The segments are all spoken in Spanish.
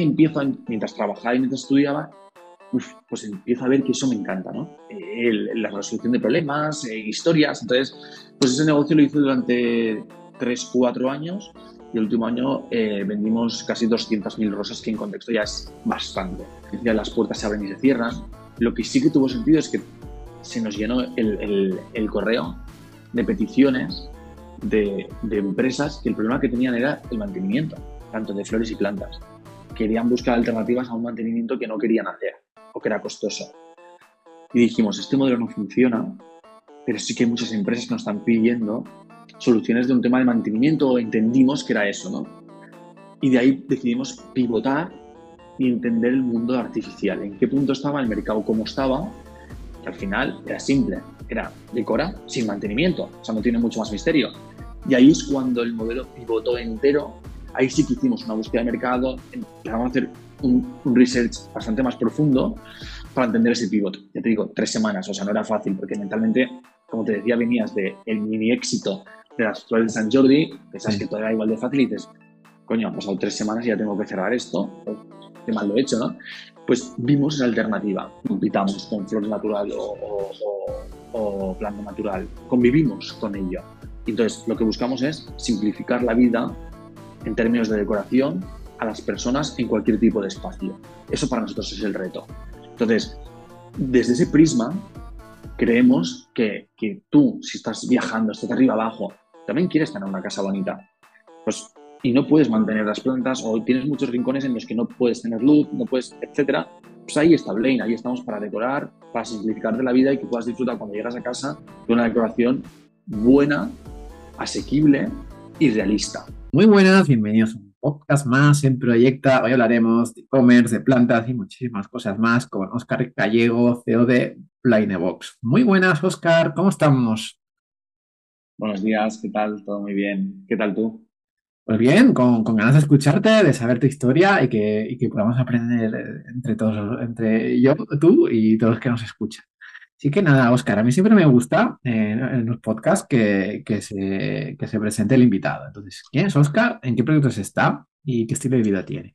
empiezo, mientras trabajaba y mientras estudiaba, pues empiezo a ver que eso me encanta, ¿no? la resolución de problemas, eh, historias. Entonces, pues ese negocio lo hice durante 3, 4 años y el último año eh, vendimos casi 200.000 rosas, que en contexto ya es bastante. Ya las puertas se abren y se cierran. Lo que sí que tuvo sentido es que se nos llenó el, el, correo de peticiones de, de, empresas que el problema que tenían era el mantenimiento, tanto de flores y plantas. Querían buscar alternativas a un mantenimiento que no querían hacer o que era costoso. Y dijimos, este modelo no funciona, pero sí que hay muchas empresas que nos están pidiendo soluciones de un tema de mantenimiento o entendimos que era eso, ¿no? Y de ahí decidimos pivotar y entender el mundo artificial, en qué punto estaba el mercado, cómo estaba, que al final era simple, era decora sin mantenimiento, o sea, no tiene mucho más misterio. Y ahí es cuando el modelo pivotó entero, ahí sí que hicimos una búsqueda de mercado, empezamos a hacer un, research bastante más profundo para entender ese pivot. Ya te digo, tres semanas, o sea, no era fácil, porque mentalmente, como te decía, venías de el mini éxito de las flores de San Jordi, pensás que todo era igual de fácil y dices, coño, han pasado tres semanas y ya tengo que cerrar esto, qué mal lo he hecho, ¿no? Pues vimos esa alternativa, compitamos con flores natural o, o, planta natural, convivimos con ello. Entonces, lo que buscamos es simplificar la vida en términos de decoración a las personas en cualquier tipo de espacio. Eso para nosotros es el reto. Entonces, desde ese prisma, creemos que, que tú, si estás viajando, estás arriba abajo, también quieres tener una casa bonita. Pues, y no puedes mantener las plantas o tienes muchos rincones en los que no puedes tener luz, no puedes, etcétera. Pues ahí está Blaine, ahí estamos para decorar, para simplificarte la vida y que puedas disfrutar cuando llegas a casa de una decoración buena, asequible y realista. Muy buenas, bienvenidos podcast más en Proyecta. Hoy hablaremos de e-commerce, de plantas y muchísimas cosas más con Oscar Gallego, CEO de Planebox. Muy buenas, Oscar, ¿cómo estamos? Buenos días, ¿qué tal? Todo muy bien. ¿Qué tal tú? Pues bien, con, ganas de escucharte, de saber tu historia y que, y que podamos aprender entre todos, entre yo, tú y todos los que nos escuchan. Así que nada, Oscar, a mí siempre me gusta eh, en los podcasts que, se, se presente el invitado. Entonces, ¿quién es Oscar? ¿En qué proyectos está? ¿Y qué estilo de vida tiene?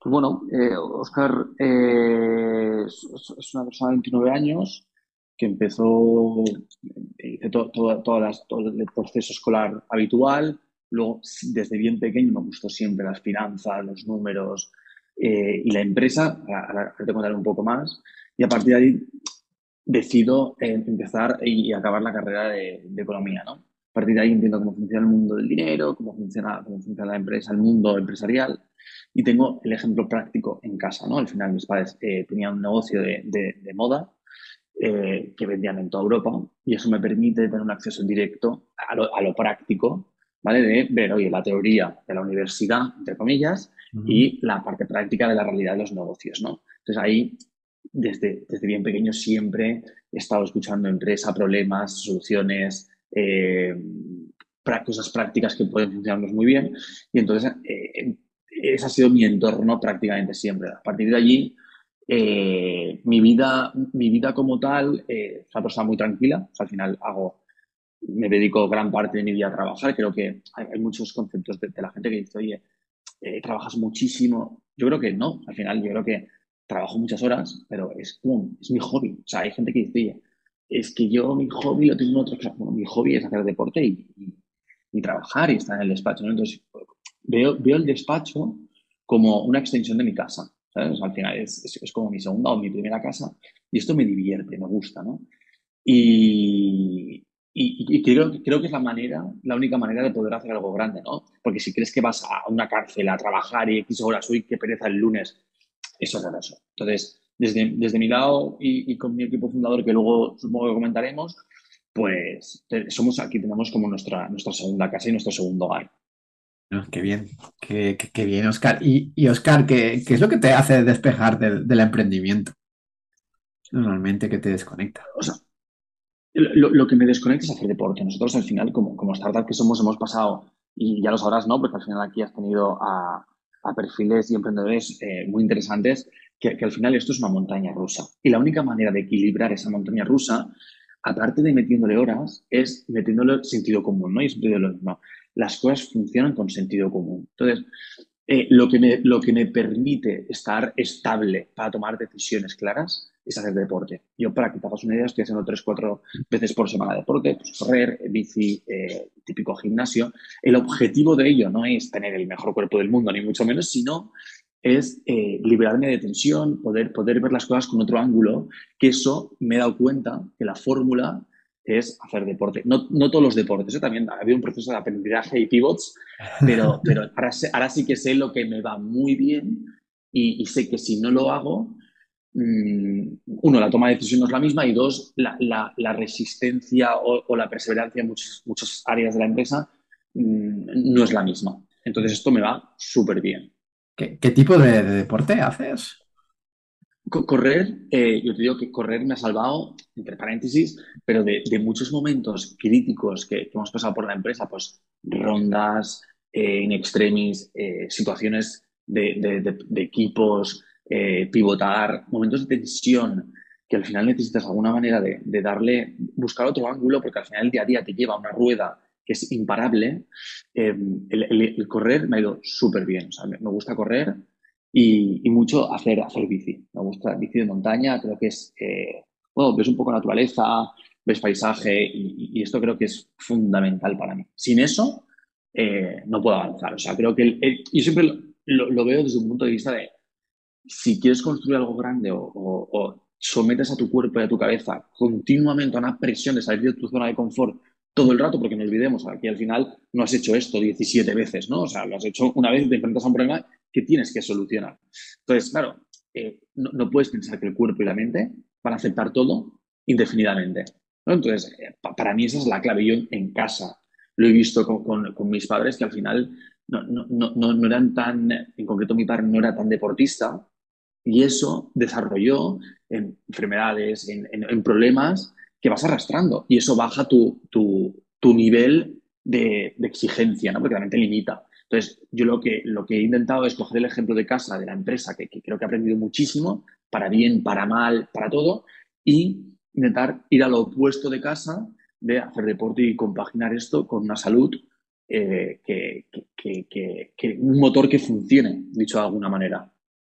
Pues bueno, eh, Oscar eh, es, una persona de 29 años que empezó, hice todo, todo, el proceso escolar habitual, luego desde bien pequeño me gustó siempre las finanzas, los números y la empresa, ahora te contaré un poco más, y a partir de ahí decido eh, empezar y acabar la carrera de, economía, ¿no? A partir de ahí entiendo cómo funciona el mundo del dinero, cómo funciona, cómo funciona la empresa, el mundo empresarial y tengo el ejemplo práctico en casa, ¿no? Al final mis padres eh, tenían un negocio de, de, moda eh, que vendían en toda Europa y eso me permite tener un acceso directo a lo, a lo práctico, ¿vale? De ver, oye, la teoría de la universidad, entre comillas, y la parte práctica de la realidad de los negocios, ¿no? Entonces ahí desde, desde bien pequeño siempre he estado escuchando empresa, problemas, soluciones, eh, cosas prácticas que pueden funcionarnos muy bien. Y entonces eh, ese ha sido mi entorno prácticamente siempre. A partir de allí, eh, mi, vida, mi vida como tal es una persona muy tranquila. al final hago, me dedico gran parte de mi vida a trabajar. Creo que hay, muchos conceptos de, de, la gente que dice, oye, trabajas muchísimo. Yo creo que no. Al final, yo creo que trabajo muchas horas, pero es como, es mi hobby. O sea, hay gente que dice, es que yo mi hobby lo tengo en otro, bueno, mi hobby es hacer deporte y, y, trabajar y estar en el despacho, ¿no? Entonces, veo, veo el despacho como una extensión de mi casa, ¿sabes? al final es, es, como mi segunda o mi primera casa y esto me divierte, me gusta, ¿no? Y, y, creo, creo que es la manera, la única manera de poder hacer algo grande, ¿no? Porque si crees que vas a una cárcel a trabajar y X horas, uy, qué pereza el lunes, es eso. Entonces, desde, desde mi lado y, con mi equipo fundador, que luego supongo que comentaremos, pues somos aquí, tenemos como nuestra, nuestra segunda casa y nuestro segundo hogar. Qué bien, qué, bien, Oscar. Y, y Oscar, ¿qué, es lo que te hace despejar del, emprendimiento? Normalmente, ¿qué te desconecta? O sea, lo, que me desconecta es hacer deporte. Nosotros al final, como, como startup que somos, hemos pasado, y ya lo sabrás, ¿no? Porque al final aquí has tenido a, a perfiles y emprendedores eh, muy interesantes, que, al final esto es una montaña rusa. Y la única manera de equilibrar esa montaña rusa, aparte de metiéndole horas, es metiéndole sentido común, ¿no? Y sentido lo Las cosas funcionan con sentido común. Entonces, eh, lo, que me, lo que me permite estar estable para tomar decisiones claras es hacer deporte. Yo, para que te hagas una idea, estoy haciendo 3-4 veces por semana deporte, pues correr, bici, eh, típico gimnasio. El objetivo de ello no es tener el mejor cuerpo del mundo, ni mucho menos, sino es eh, liberarme de tensión, poder, poder ver las cosas con otro ángulo, que eso me he dado cuenta que la fórmula es hacer deporte. No, no todos los deportes, ¿eh? también ha habido un proceso de aprendizaje y pivots, pero, pero ahora, ahora, sí que sé lo que me va muy bien y, sé que si no lo hago, mm, uno, la toma de decisión no es la misma y dos, la, la, resistencia o, la perseverancia en muchas, muchas áreas de la empresa mm, no es la misma. Entonces esto me va súper bien. ¿Qué, ¿Qué, tipo de, de deporte haces? Correr, eh, yo te digo que correr me ha salvado, entre paréntesis, pero de, muchos momentos críticos que, hemos pasado por la empresa, pues rondas, eh, in extremis, eh, situaciones de, equipos, pivotar, momentos de tensión que al final necesitas alguna manera de, darle, buscar otro ángulo, porque al final el día a día te lleva una rueda que es imparable. El, correr me ha ido súper bien, o sea, me gusta correr y, mucho hacer, hacer bici. Me gusta bici de montaña, creo que es, eh, bueno, ves un poco naturaleza, ves paisaje y, esto creo que es fundamental para mí. Sin eso, eh, no puedo avanzar. O sea, creo que yo siempre lo, veo desde un punto de vista de si quieres construir algo grande o, sometes a tu cuerpo y a tu cabeza continuamente a una presión de salir de tu zona de confort todo el rato, porque no olvidemos, aquí al final no has hecho esto 17 veces, ¿no? O sea, lo has hecho una vez, te enfrentas a un problema que tienes que solucionar. Entonces, claro, eh, no, puedes pensar que el cuerpo y la mente van a aceptar todo indefinidamente. Entonces, eh, para mí esa es la clave. Yo en casa lo he visto con, mis padres que al final no, eran tan, en concreto mi padre no era tan deportista y eso desarrolló en enfermedades, en, problemas que vas arrastrando y eso baja tu, nivel de, de, exigencia, ¿no? porque realmente limita. Entonces, yo lo que, lo que he intentado es coger el ejemplo de casa de la empresa, que, creo que he aprendido muchísimo, para bien, para mal, para todo, y intentar ir a lo opuesto de casa, de hacer deporte y compaginar esto con una salud eh, que, que, un motor que funcione, dicho de alguna manera.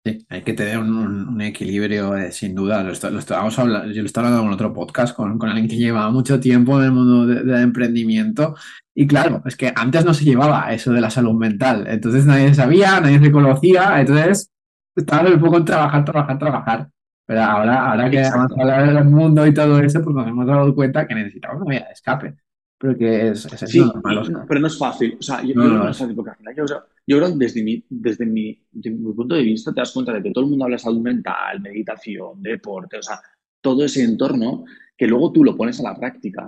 Sí, hay que tener un, equilibrio, eh, sin duda. Lo, estábamos hablando, yo lo estaba hablando en otro podcast con, con, alguien que llevaba mucho tiempo en el mundo del de emprendimiento. Y claro, es que antes no se llevaba eso de la salud mental. Entonces nadie sabía, nadie se conocía. Entonces estaba un poco en trabajar, trabajar, trabajar. Pero ahora, ahora que vamos a hablar del mundo y todo eso, pues nos hemos dado cuenta que necesitamos una vía de escape. Pero que es, sí, pero no es fácil. O sea, yo, no, no, es fácil porque al final yo, yo creo que desde, mi, desde mi, mi, punto de vista te das cuenta de que todo el mundo habla de salud mental, meditación, deporte, o sea, todo ese entorno que luego tú lo pones a la práctica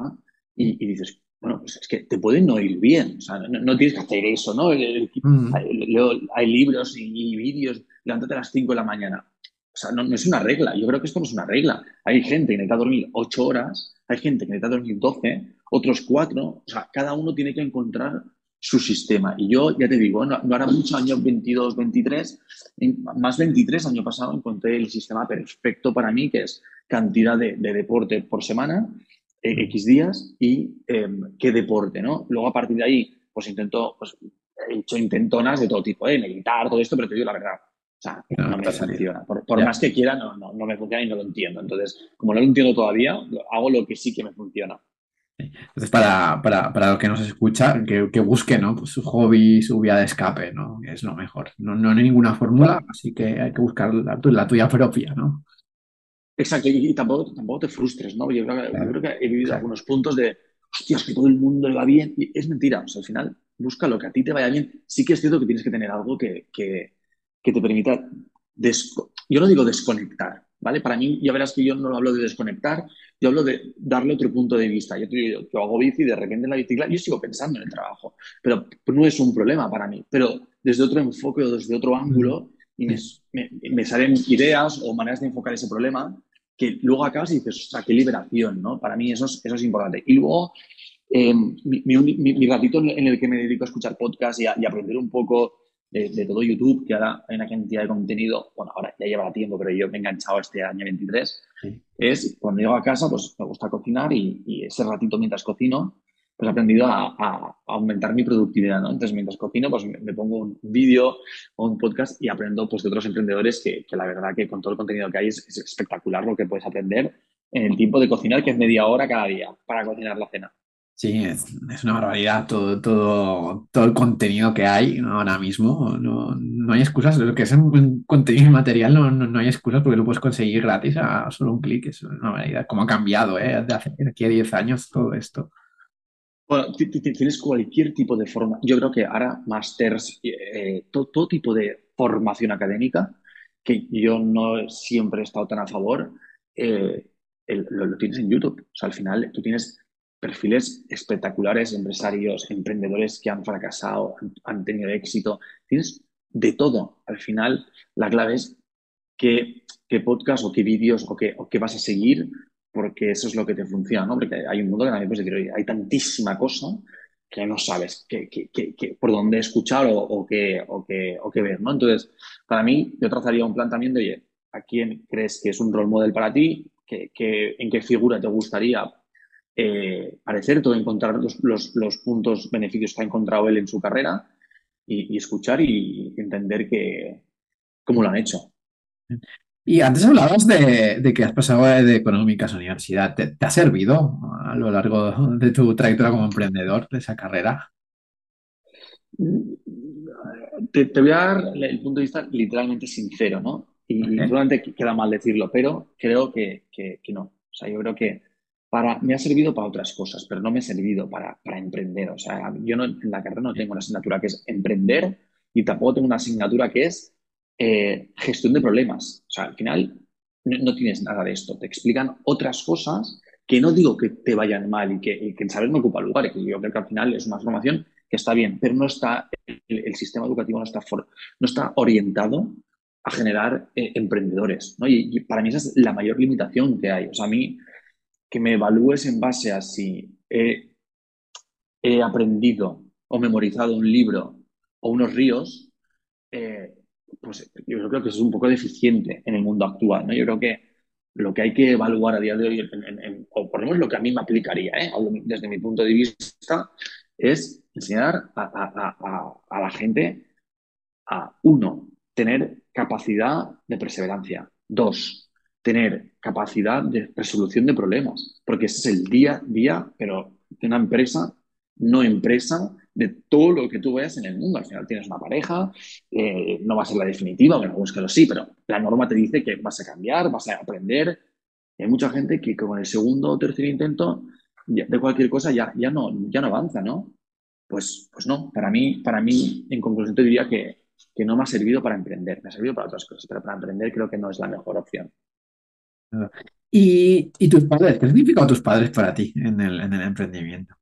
y, y dices, bueno, pues es que te pueden no ir bien, o sea, no, tienes que hacer eso, ¿no? hay, libros y, vídeos, levántate a las 5 de la mañana. O sea, no, no, es una regla, yo creo que esto no es una regla. Hay gente que necesita dormir 8 horas, hay gente que necesita dormir 12, otros cuatro, o sea, cada uno tiene que encontrar su sistema. Y yo, ya te digo, no, no hará mucho, año 22, 23, más 23, año pasado, encontré el sistema perfecto para mí, que es cantidad de, deporte por semana, eh, X días y em, qué deporte, ¿no? Luego, a partir de ahí, pues intento, pues he hecho intentonas de todo tipo, ¿eh? meditar, todo esto, pero te digo la verdad, o sea, no, me funciona. Por, más que quiera, no, no, no, me funciona y no lo entiendo. Entonces, como no lo entiendo todavía, hago lo que sí que me funciona. Entonces, para, para, para los que nos escucha, que, que busque ¿no? pues su hobby, su vía de escape, ¿no? es lo mejor. No, no hay ninguna fórmula, así que hay que buscar la, la tuya propia, ¿no? Exacto, y, tampoco, tampoco te frustres, ¿no? Yo creo, que he vivido algunos puntos de, hostias, que todo el mundo le va bien. Y es mentira, o sea, al final busca lo que a ti te vaya bien. Sí que es cierto que tienes que tener algo que, que, que te permita, yo no digo desconectar, ¿vale? Para mí, ya verás que yo no hablo de desconectar, yo hablo de darle otro punto de vista. Yo, yo hago bici y de repente en la bicicleta, yo sigo pensando en el trabajo, pero no es un problema para mí. Pero desde otro enfoque o desde otro ángulo, y me, salen ideas o maneras de enfocar ese problema que luego acabas y dices, o sea, qué liberación, ¿no? Para mí eso es, eso es importante. Y luego, em, mi, ratito en el que me dedico a escuchar podcasts y, y aprender un poco de, todo YouTube, que ahora hay una cantidad de contenido, bueno, ahora ya lleva tiempo, pero yo me he enganchado este año 23, es cuando llego a casa, pues me gusta cocinar y, ese ratito mientras cocino, pues he aprendido a, aumentar mi productividad, ¿no? Entonces, mientras cocino, pues me, pongo un vídeo o un podcast y aprendo pues, de otros emprendedores que, la verdad que con todo el contenido que hay es, espectacular lo que puedes aprender en el tiempo de cocinar, que es media hora cada día para cocinar la cena. Sí, es, una barbaridad todo, todo, todo el contenido que hay ahora mismo. No, no hay excusas. Lo que es un contenido material no, no, hay excusas porque lo puedes conseguir gratis a solo un clic. Es una barbaridad. Cómo ha cambiado ¿eh? de hace aquí a 10 años todo esto. Bueno, tienes cualquier tipo de forma. Yo creo que ahora másters, eh, todo, tipo de formación académica, que yo no siempre he estado tan a favor, eh, lo, tienes en YouTube. O sea, al final tú tienes perfiles espectaculares, empresarios, emprendedores que han fracasado, han, tenido éxito. Tienes de todo. Al final, la clave es qué, qué podcast o qué vídeos o qué, qué vas a seguir porque eso es lo que te funciona, ¿no? Porque hay un mundo que también puedes decir, oye, hay tantísima cosa que no sabes qué, por dónde escuchar o, qué, qué ver. Entonces, para mí, yo trazaría un planteamiento de, oye, ¿a quién crees que es un role model para ti? ¿Qué, en qué figura te gustaría eh, parecerte o encontrar los, los, puntos, beneficios que ha encontrado él en su carrera y, escuchar y entender que, cómo lo han hecho. Y antes hablabas de, que has pasado de económicas a universidad. ¿Te, ha servido a lo largo de tu trayectoria como emprendedor de esa carrera? Te, voy a dar el punto de vista literalmente sincero, ¿no? Y seguramente queda mal decirlo, pero creo que, no. O sea, yo creo que para, me ha servido para otras cosas, pero no me ha servido para, para emprender. O sea, yo no, en la carrera no tengo una asignatura que es emprender y tampoco tengo una asignatura que es eh, gestión de problemas. O sea, al final no, tienes nada de esto. Te explican otras cosas que no digo que te vayan mal y que, y que el saber no ocupa lugar. Y que yo creo que al final es una formación que está bien, pero no está, el, sistema educativo no está, no está orientado a generar eh, emprendedores. ¿no? Y, para mí esa es la mayor limitación que hay. O sea, a mí que me evalúes en base a si he, aprendido o memorizado un libro o unos ríos, eh, pues yo creo que eso es un poco deficiente en el mundo actual, ¿no? Yo creo que lo que hay que evaluar a día de hoy, o por lo menos lo que a mí me aplicaría, ¿eh? desde mi punto de vista, es enseñar a, la gente a, uno, tener capacidad de perseverancia, dos, tener capacidad de resolución de problemas, porque ese es el día a día, pero de una empresa, no empresa, de todo lo que tú veas en el mundo. Al final tienes una pareja, eh, no va a ser la definitiva, bueno, en algunos casos sí, pero la norma te dice que vas a cambiar, vas a aprender. hay mucha gente que con el segundo o tercer intento de cualquier cosa ya, ya, no, ya no avanza, ¿no? Pues, pues no, para mí, para mí, en conclusión te diría que, que no me ha servido para emprender, me ha servido para otras cosas, pero para emprender creo que no es la mejor opción. ¿Y, y tus padres? ¿Qué significan tus padres para ti en el, en el emprendimiento?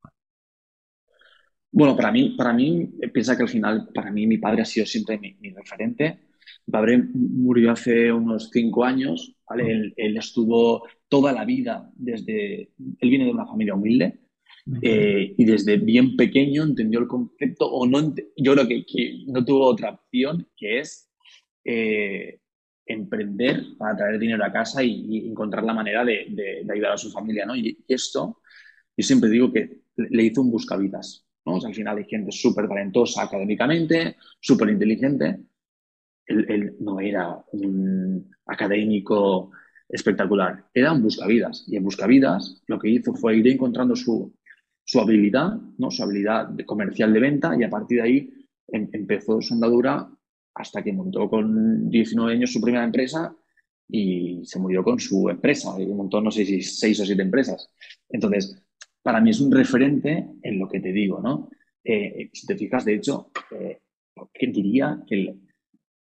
Bueno, para mí, para mí, piensa que al final, para mí, mi padre ha sido siempre mi, referente. Mi padre murió hace unos cinco años, ¿vale? Él, estuvo toda la vida desde, él viene de una familia humilde eh, y desde bien pequeño entendió el concepto, o no, yo creo que, no tuvo otra opción, que es eh, emprender para traer dinero a casa y, encontrar la manera de, ayudar a su familia, ¿no? Y, esto, yo siempre digo que le hizo un buscavidas al final hay gente súper talentosa académicamente, súper inteligente. Él, no era un académico espectacular, era un buscavidas. Y en buscavidas lo que hizo fue ir encontrando su, su habilidad, ¿no? su habilidad de comercial de venta y a partir de ahí em, empezó su andadura hasta que montó con 19 años su primera empresa y se murió con su empresa y montó no sé si seis o siete empresas. Entonces, para mí es un referente en lo que te digo, ¿no? Eh, si te fijas, de hecho, eh, diría que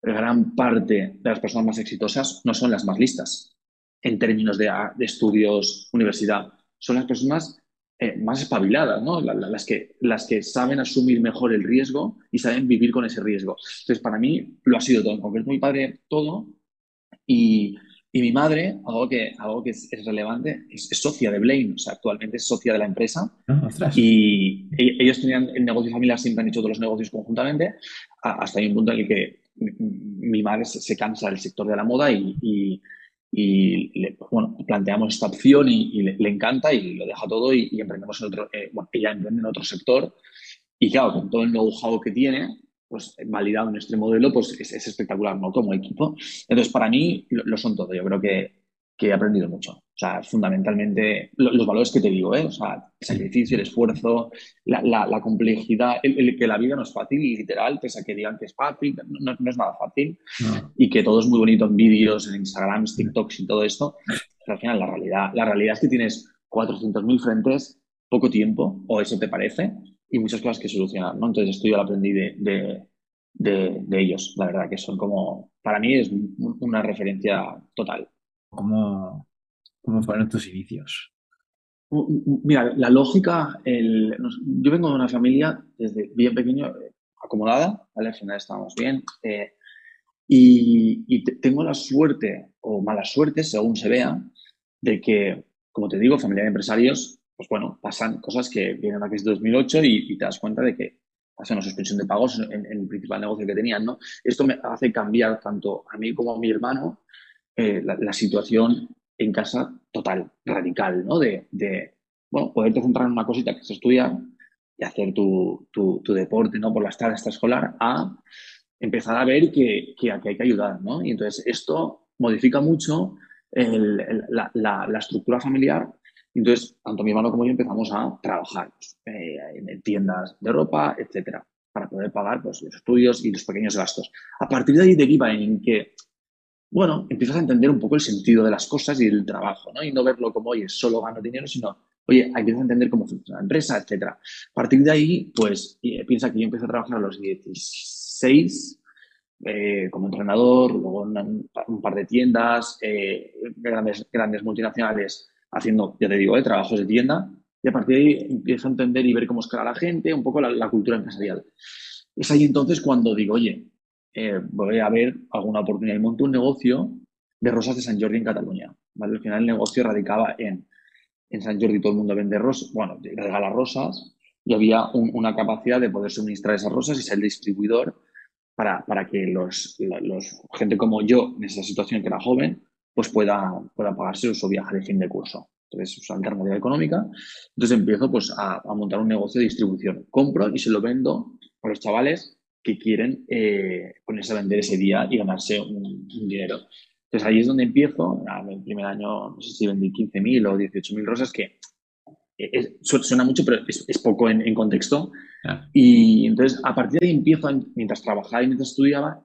gran parte de las personas más exitosas no son las más listas en términos de, estudios, universidad, son las personas eh, más espabiladas, ¿no? las, que, las que saben asumir mejor el riesgo y saben vivir con ese riesgo. Entonces, para mí lo ha sido todo. En concreto, mi padre, todo. Y, y mi madre, algo que, algo que es, relevante, es, socia de Blaine, o sea, actualmente es socia de la empresa. Ah, y e, ellos tenían el negocio familiar, siempre han hecho todos los negocios conjuntamente, hasta hay un punto en el que mi madre se, cansa del sector de la moda y, y le, bueno, planteamos esta opción y, le, encanta y lo deja todo y, emprendemos en otro, eh, bueno, ella emprende en otro sector y claro, con todo el know-how que tiene, pues validado en este modelo, pues es, espectacular, ¿no? Como equipo. Entonces, para mí lo, son todo. Yo creo que, que, he aprendido mucho. O sea, fundamentalmente los valores que te digo, ¿eh? O sea, el sacrificio, el esfuerzo, la, la, complejidad, el, que la vida no es fácil y literal, pese a que digan que es fácil, no, no es nada fácil y que todo es muy bonito en vídeos, en Instagram, TikToks y todo esto. Pero al final, la realidad, la realidad es que tienes 400.000 frentes, poco tiempo, o eso te parece, y muchas cosas que solucionar, ¿no? Entonces esto yo lo aprendí de, ellos, la verdad, que son como, para mí es una referencia total. ¿Cómo, cómo fueron tus inicios? Mira, la lógica, el, yo vengo de una familia desde bien pequeño eh, acomodada, ¿vale? Al final estábamos bien. Eh, y, tengo la suerte, o mala suerte, según se vea, de que, como te digo, familia de empresarios, pues bueno, pasan cosas que vienen a la crisis de 2008 y, te das cuenta de que pasan una suspensión de pagos en, el principal negocio que tenían, ¿no? Esto me hace cambiar tanto a mí como a mi hermano eh, la, situación en casa total, radical, ¿no? De, bueno, poderte centrar en una cosita que es estudiar y hacer tu, deporte, ¿no? Por las tardes extraescolar, a empezar a ver que, que aquí hay que ayudar, ¿no? Y entonces esto modifica mucho la, estructura familiar entonces, tanto mi hermano como yo empezamos a trabajar eh, en tiendas de ropa, etcétera, para poder pagar pues, los estudios y los pequeños gastos. A partir de ahí deriva en que, bueno, empiezas a entender un poco el sentido de las cosas y del trabajo, ¿no? Y no verlo como, oye, solo gano dinero, sino, oye, empiezas a entender cómo funciona la empresa, etcétera. A partir de ahí, pues, eh, piensa que yo empecé a trabajar a los 16 eh, como entrenador, luego en un par de tiendas, grandes, grandes multinacionales haciendo, ya te digo, eh, trabajos de tienda y a partir de ahí empiezo a entender y ver cómo escala la gente, un poco la, cultura empresarial. Es ahí entonces cuando digo, oye, eh, voy a ver alguna oportunidad y monto un negocio de rosas de San Jordi en Cataluña. ¿vale? Al final el negocio radicaba en, en San Jordi todo el mundo vende rosas, bueno, regala rosas y había una capacidad de poder suministrar esas rosas y ser el distribuidor para, para que los, los, gente como yo, en esa situación que era joven, pues pueda, pueda pagarse su viaje de fin de curso. Entonces, su alternativa económica. Entonces empiezo pues a, montar un negocio de distribución. Compro y se lo vendo a los chavales que quieren eh, ponerse a vender ese día y ganarse un, dinero. Entonces ahí es donde empiezo. En el primer año, no sé si vendí 15.000 o 18.000 rosas, que suena mucho, pero es, poco en, contexto. Y entonces a partir de ahí empiezo, mientras trabajaba y mientras estudiaba,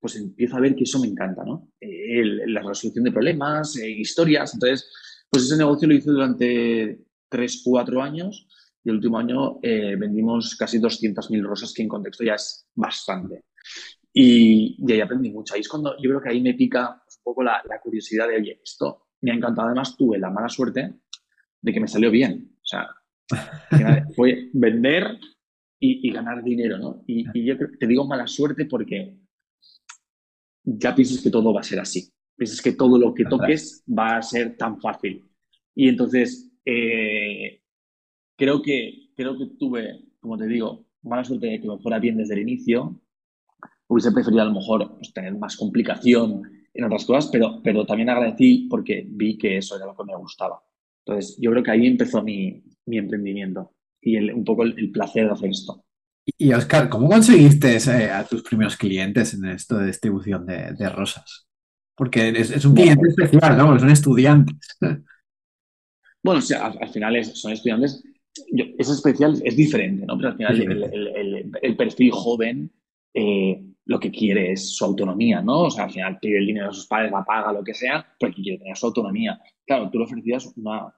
pues empiezo a ver que eso me encanta, ¿no? la resolución de problemas, eh, historias. Entonces, pues ese negocio lo hice durante 3, 4 años y el último año eh, vendimos casi 200.000 rosas, que en contexto ya es bastante. Y, y, ahí aprendí mucho. Ahí es cuando yo creo que ahí me pica un poco la, curiosidad de, oye, esto me ha encantado. Además, tuve la mala suerte de que me salió bien. O sea, fue vender y, ganar dinero, ¿no? Y, y yo te digo mala suerte porque ya piensas que todo va a ser así. Piensas que todo lo que toques va a ser tan fácil. Y entonces, eh, creo, que, creo que tuve, como te digo, mala suerte de que me fuera bien desde el inicio. Hubiese preferido a lo mejor pues, tener más complicación en otras cosas, pero, pero también agradecí porque vi que eso era lo que me gustaba. Entonces, yo creo que ahí empezó mi, mi emprendimiento y un poco el placer de hacer esto. Y Oscar, ¿cómo conseguiste eh, a tus primeros clientes en esto de distribución de, rosas? Porque es, un cliente especial, ¿no? Son estudiantes. Bueno, sí, al, final son estudiantes. Es especial, es diferente, ¿no? Pero al final el, perfil joven eh, lo que quiere es su autonomía, ¿no? O sea, al final pide el dinero a sus padres, la paga, lo que sea, porque quiere tener su autonomía. Claro, tú le ofrecías una,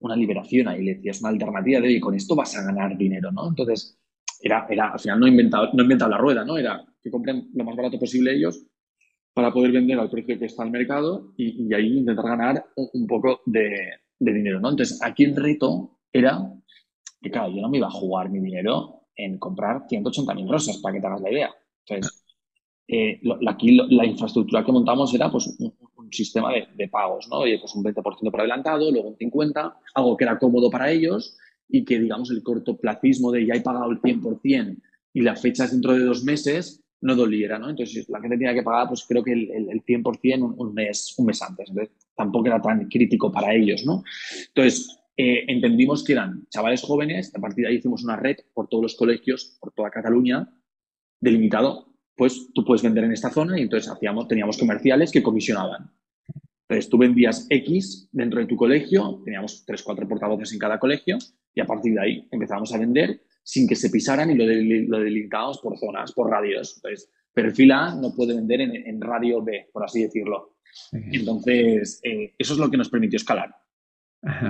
una liberación ahí, le decías una alternativa de, oye, con esto vas a ganar dinero, ¿no? Entonces, era, era, al final no he inventado, no inventado la rueda, ¿no? Era que compren lo más barato posible ellos para poder vender al precio que está el mercado y, ahí intentar ganar un, poco de, dinero, ¿no? Entonces, aquí el reto era que, claro, yo no me iba a jugar mi dinero en comprar 180.000 rosas, para que te hagas la idea. Entonces, eh, aquí la infraestructura que montamos era pues un, sistema de, pagos, ¿no? Oye, pues un 20% por adelantado, luego un 50%, algo que era cómodo para ellos y que, digamos, el cortoplacismo de ya he pagado el 100% y la fecha es dentro de dos meses, no doliera, ¿no? Entonces la gente tenía que pagar, pues creo que el, el, 100% un, mes, un mes antes. Entonces tampoco era tan crítico para ellos, ¿no? Entonces eh, entendimos que eran chavales jóvenes, a partir de ahí hicimos una red por todos los colegios, por toda Cataluña, delimitado, pues tú puedes vender en esta zona y entonces hacíamos, teníamos comerciales que comisionaban. Entonces tú vendías X dentro de tu colegio, teníamos tres, cuatro portavoces en cada colegio y a partir de ahí empezamos a vender sin que se pisaran y lo, lo delimitábamos por zonas, por radios. Entonces, perfil A no puede vender en, radio B, por así decirlo. Entonces, eh, eso es lo que nos permitió escalar.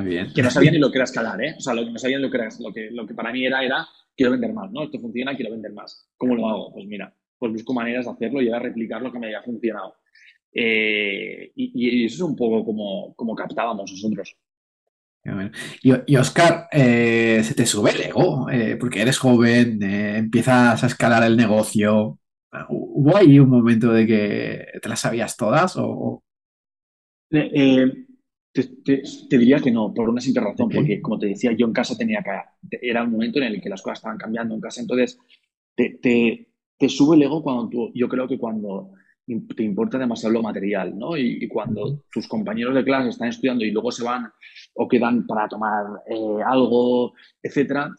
Bien. Que no sabía ni lo que era escalar, ¿eh? O sea, lo que no sabían lo que era, lo que, lo que para mí era, era, quiero vender más, ¿no? Esto funciona, quiero vender más. ¿Cómo lo hago? Pues mira, pues busco maneras de hacerlo y a replicar lo que me haya funcionado. Eh, y, eso es un poco como, como captábamos nosotros. Y, Oscar, eh, ¿se te sube el ego? Eh, porque eres joven, empiezas a escalar el negocio. ¿Hubo ahí un momento de que te las sabías todas? O... Te, diría que no, por una simple razón, porque como te decía, yo en casa tenía que, era un momento en el que las cosas estaban cambiando en casa, entonces te, te, sube el ego cuando tú, yo creo que cuando te importa demasiado lo material, ¿no? Y, cuando tus compañeros de clase están estudiando y luego se van o quedan para tomar eh, algo, etcétera,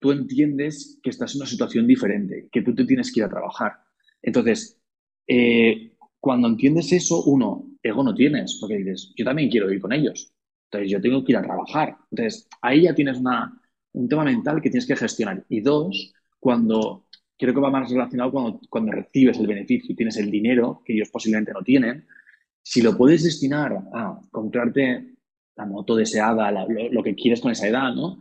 tú entiendes que estás en una situación diferente, que tú te tienes que ir a trabajar. Entonces, eh, cuando entiendes eso, uno, ego no tienes, porque dices, yo también quiero ir con ellos. Entonces, yo tengo que ir a trabajar. Entonces, ahí ya tienes una, un tema mental que tienes que gestionar. Y dos, cuando, creo que va más relacionado cuando, cuando recibes el beneficio y tienes el dinero, que ellos posiblemente no tienen, si lo puedes destinar a comprarte la moto deseada, lo, que quieres con esa edad, ¿no?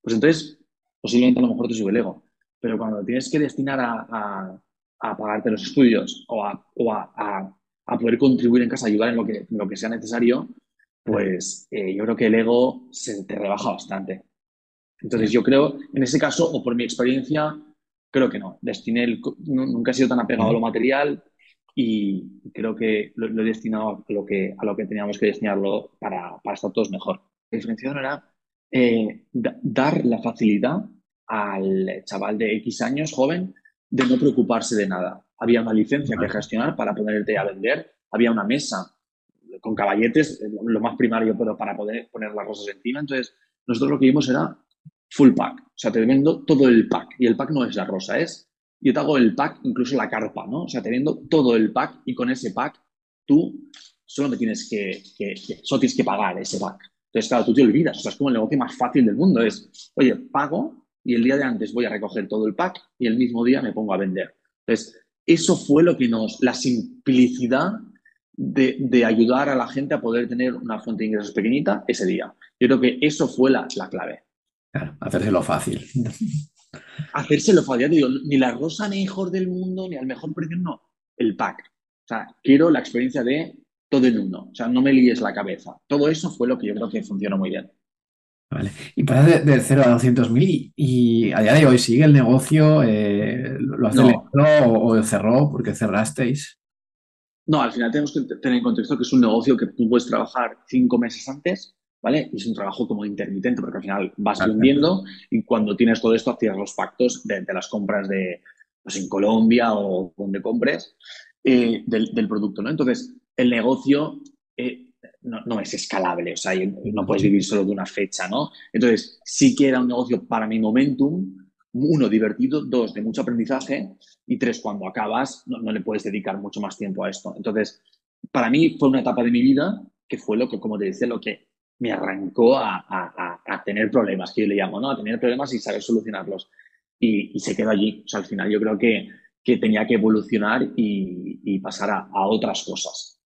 Pues entonces, posiblemente a lo mejor te sube el ego. Pero cuando tienes que destinar a a pagarte los estudios o a, o a, a, poder contribuir en casa, ayudar en lo que, lo que sea necesario, pues eh, yo creo que el ego se te rebaja bastante. Entonces yo creo, en ese caso, o por mi experiencia, creo que no. Destiné el, nunca he sido tan apegado a lo material y creo que lo, he destinado a lo que, a lo que teníamos que destinarlo para, para estar todos mejor. La diferenciación era eh, dar la facilidad al chaval de X años, joven, de no preocuparse de nada. Había una licencia que gestionar para ponerte a vender, había una mesa con caballetes, lo más primario, pero para poder poner las cosas encima. Entonces, nosotros lo que vimos era full pack. O sea, te vendo todo el pack. Y el pack no es la rosa, es. Yo te hago el pack, incluso la carpa, ¿no? O sea, te vendo todo el pack y con ese pack tú solo me tienes que, que, solo tienes que pagar ese pack. Entonces, claro, tú te olvidas. O sea, es como el negocio más fácil del mundo. Es, oye, pago y el día de antes voy a recoger todo el pack y el mismo día me pongo a vender. Entonces, eso fue lo que nos, la simplicidad de, ayudar a la gente a poder tener una fuente de ingresos pequeñita ese día. Yo creo que eso fue la, la clave. Claro, hacérselo fácil. Hacérselo fácil. digo, ni la rosa mejor del mundo, ni al mejor precio, no. El pack. O sea, quiero la experiencia de todo en uno. O sea, no me líes la cabeza. Todo eso fue lo que yo creo que funcionó muy bien. Vale. Y pasas del 0 a 200.000 y, a día de hoy sigue el negocio, eh, ¿lo has no. o, cerró porque cerrasteis? No, al final tenemos que tener en contexto que es un negocio que tú puedes trabajar cinco meses antes, ¿vale? Y es un trabajo como intermitente porque al final vas vendiendo y cuando tienes todo esto hacías los pactos de, las compras de, pues en Colombia o donde compres eh, del, del, producto, ¿no? Entonces, el negocio eh, no, es escalable, o sea, no puedes vivir solo de una fecha, ¿no? Entonces, sí que era un negocio para mi momentum, uno, divertido, dos, de mucho aprendizaje, y tres, cuando acabas, no, le puedes dedicar mucho más tiempo a esto. Entonces, para mí fue una etapa de mi vida que fue lo que, como te decía, lo que me arrancó a, tener problemas, que yo le llamo, ¿no? A tener problemas y saber solucionarlos. Y, se quedó allí. O sea, al final yo creo que, tenía que evolucionar y, pasar a otras cosas.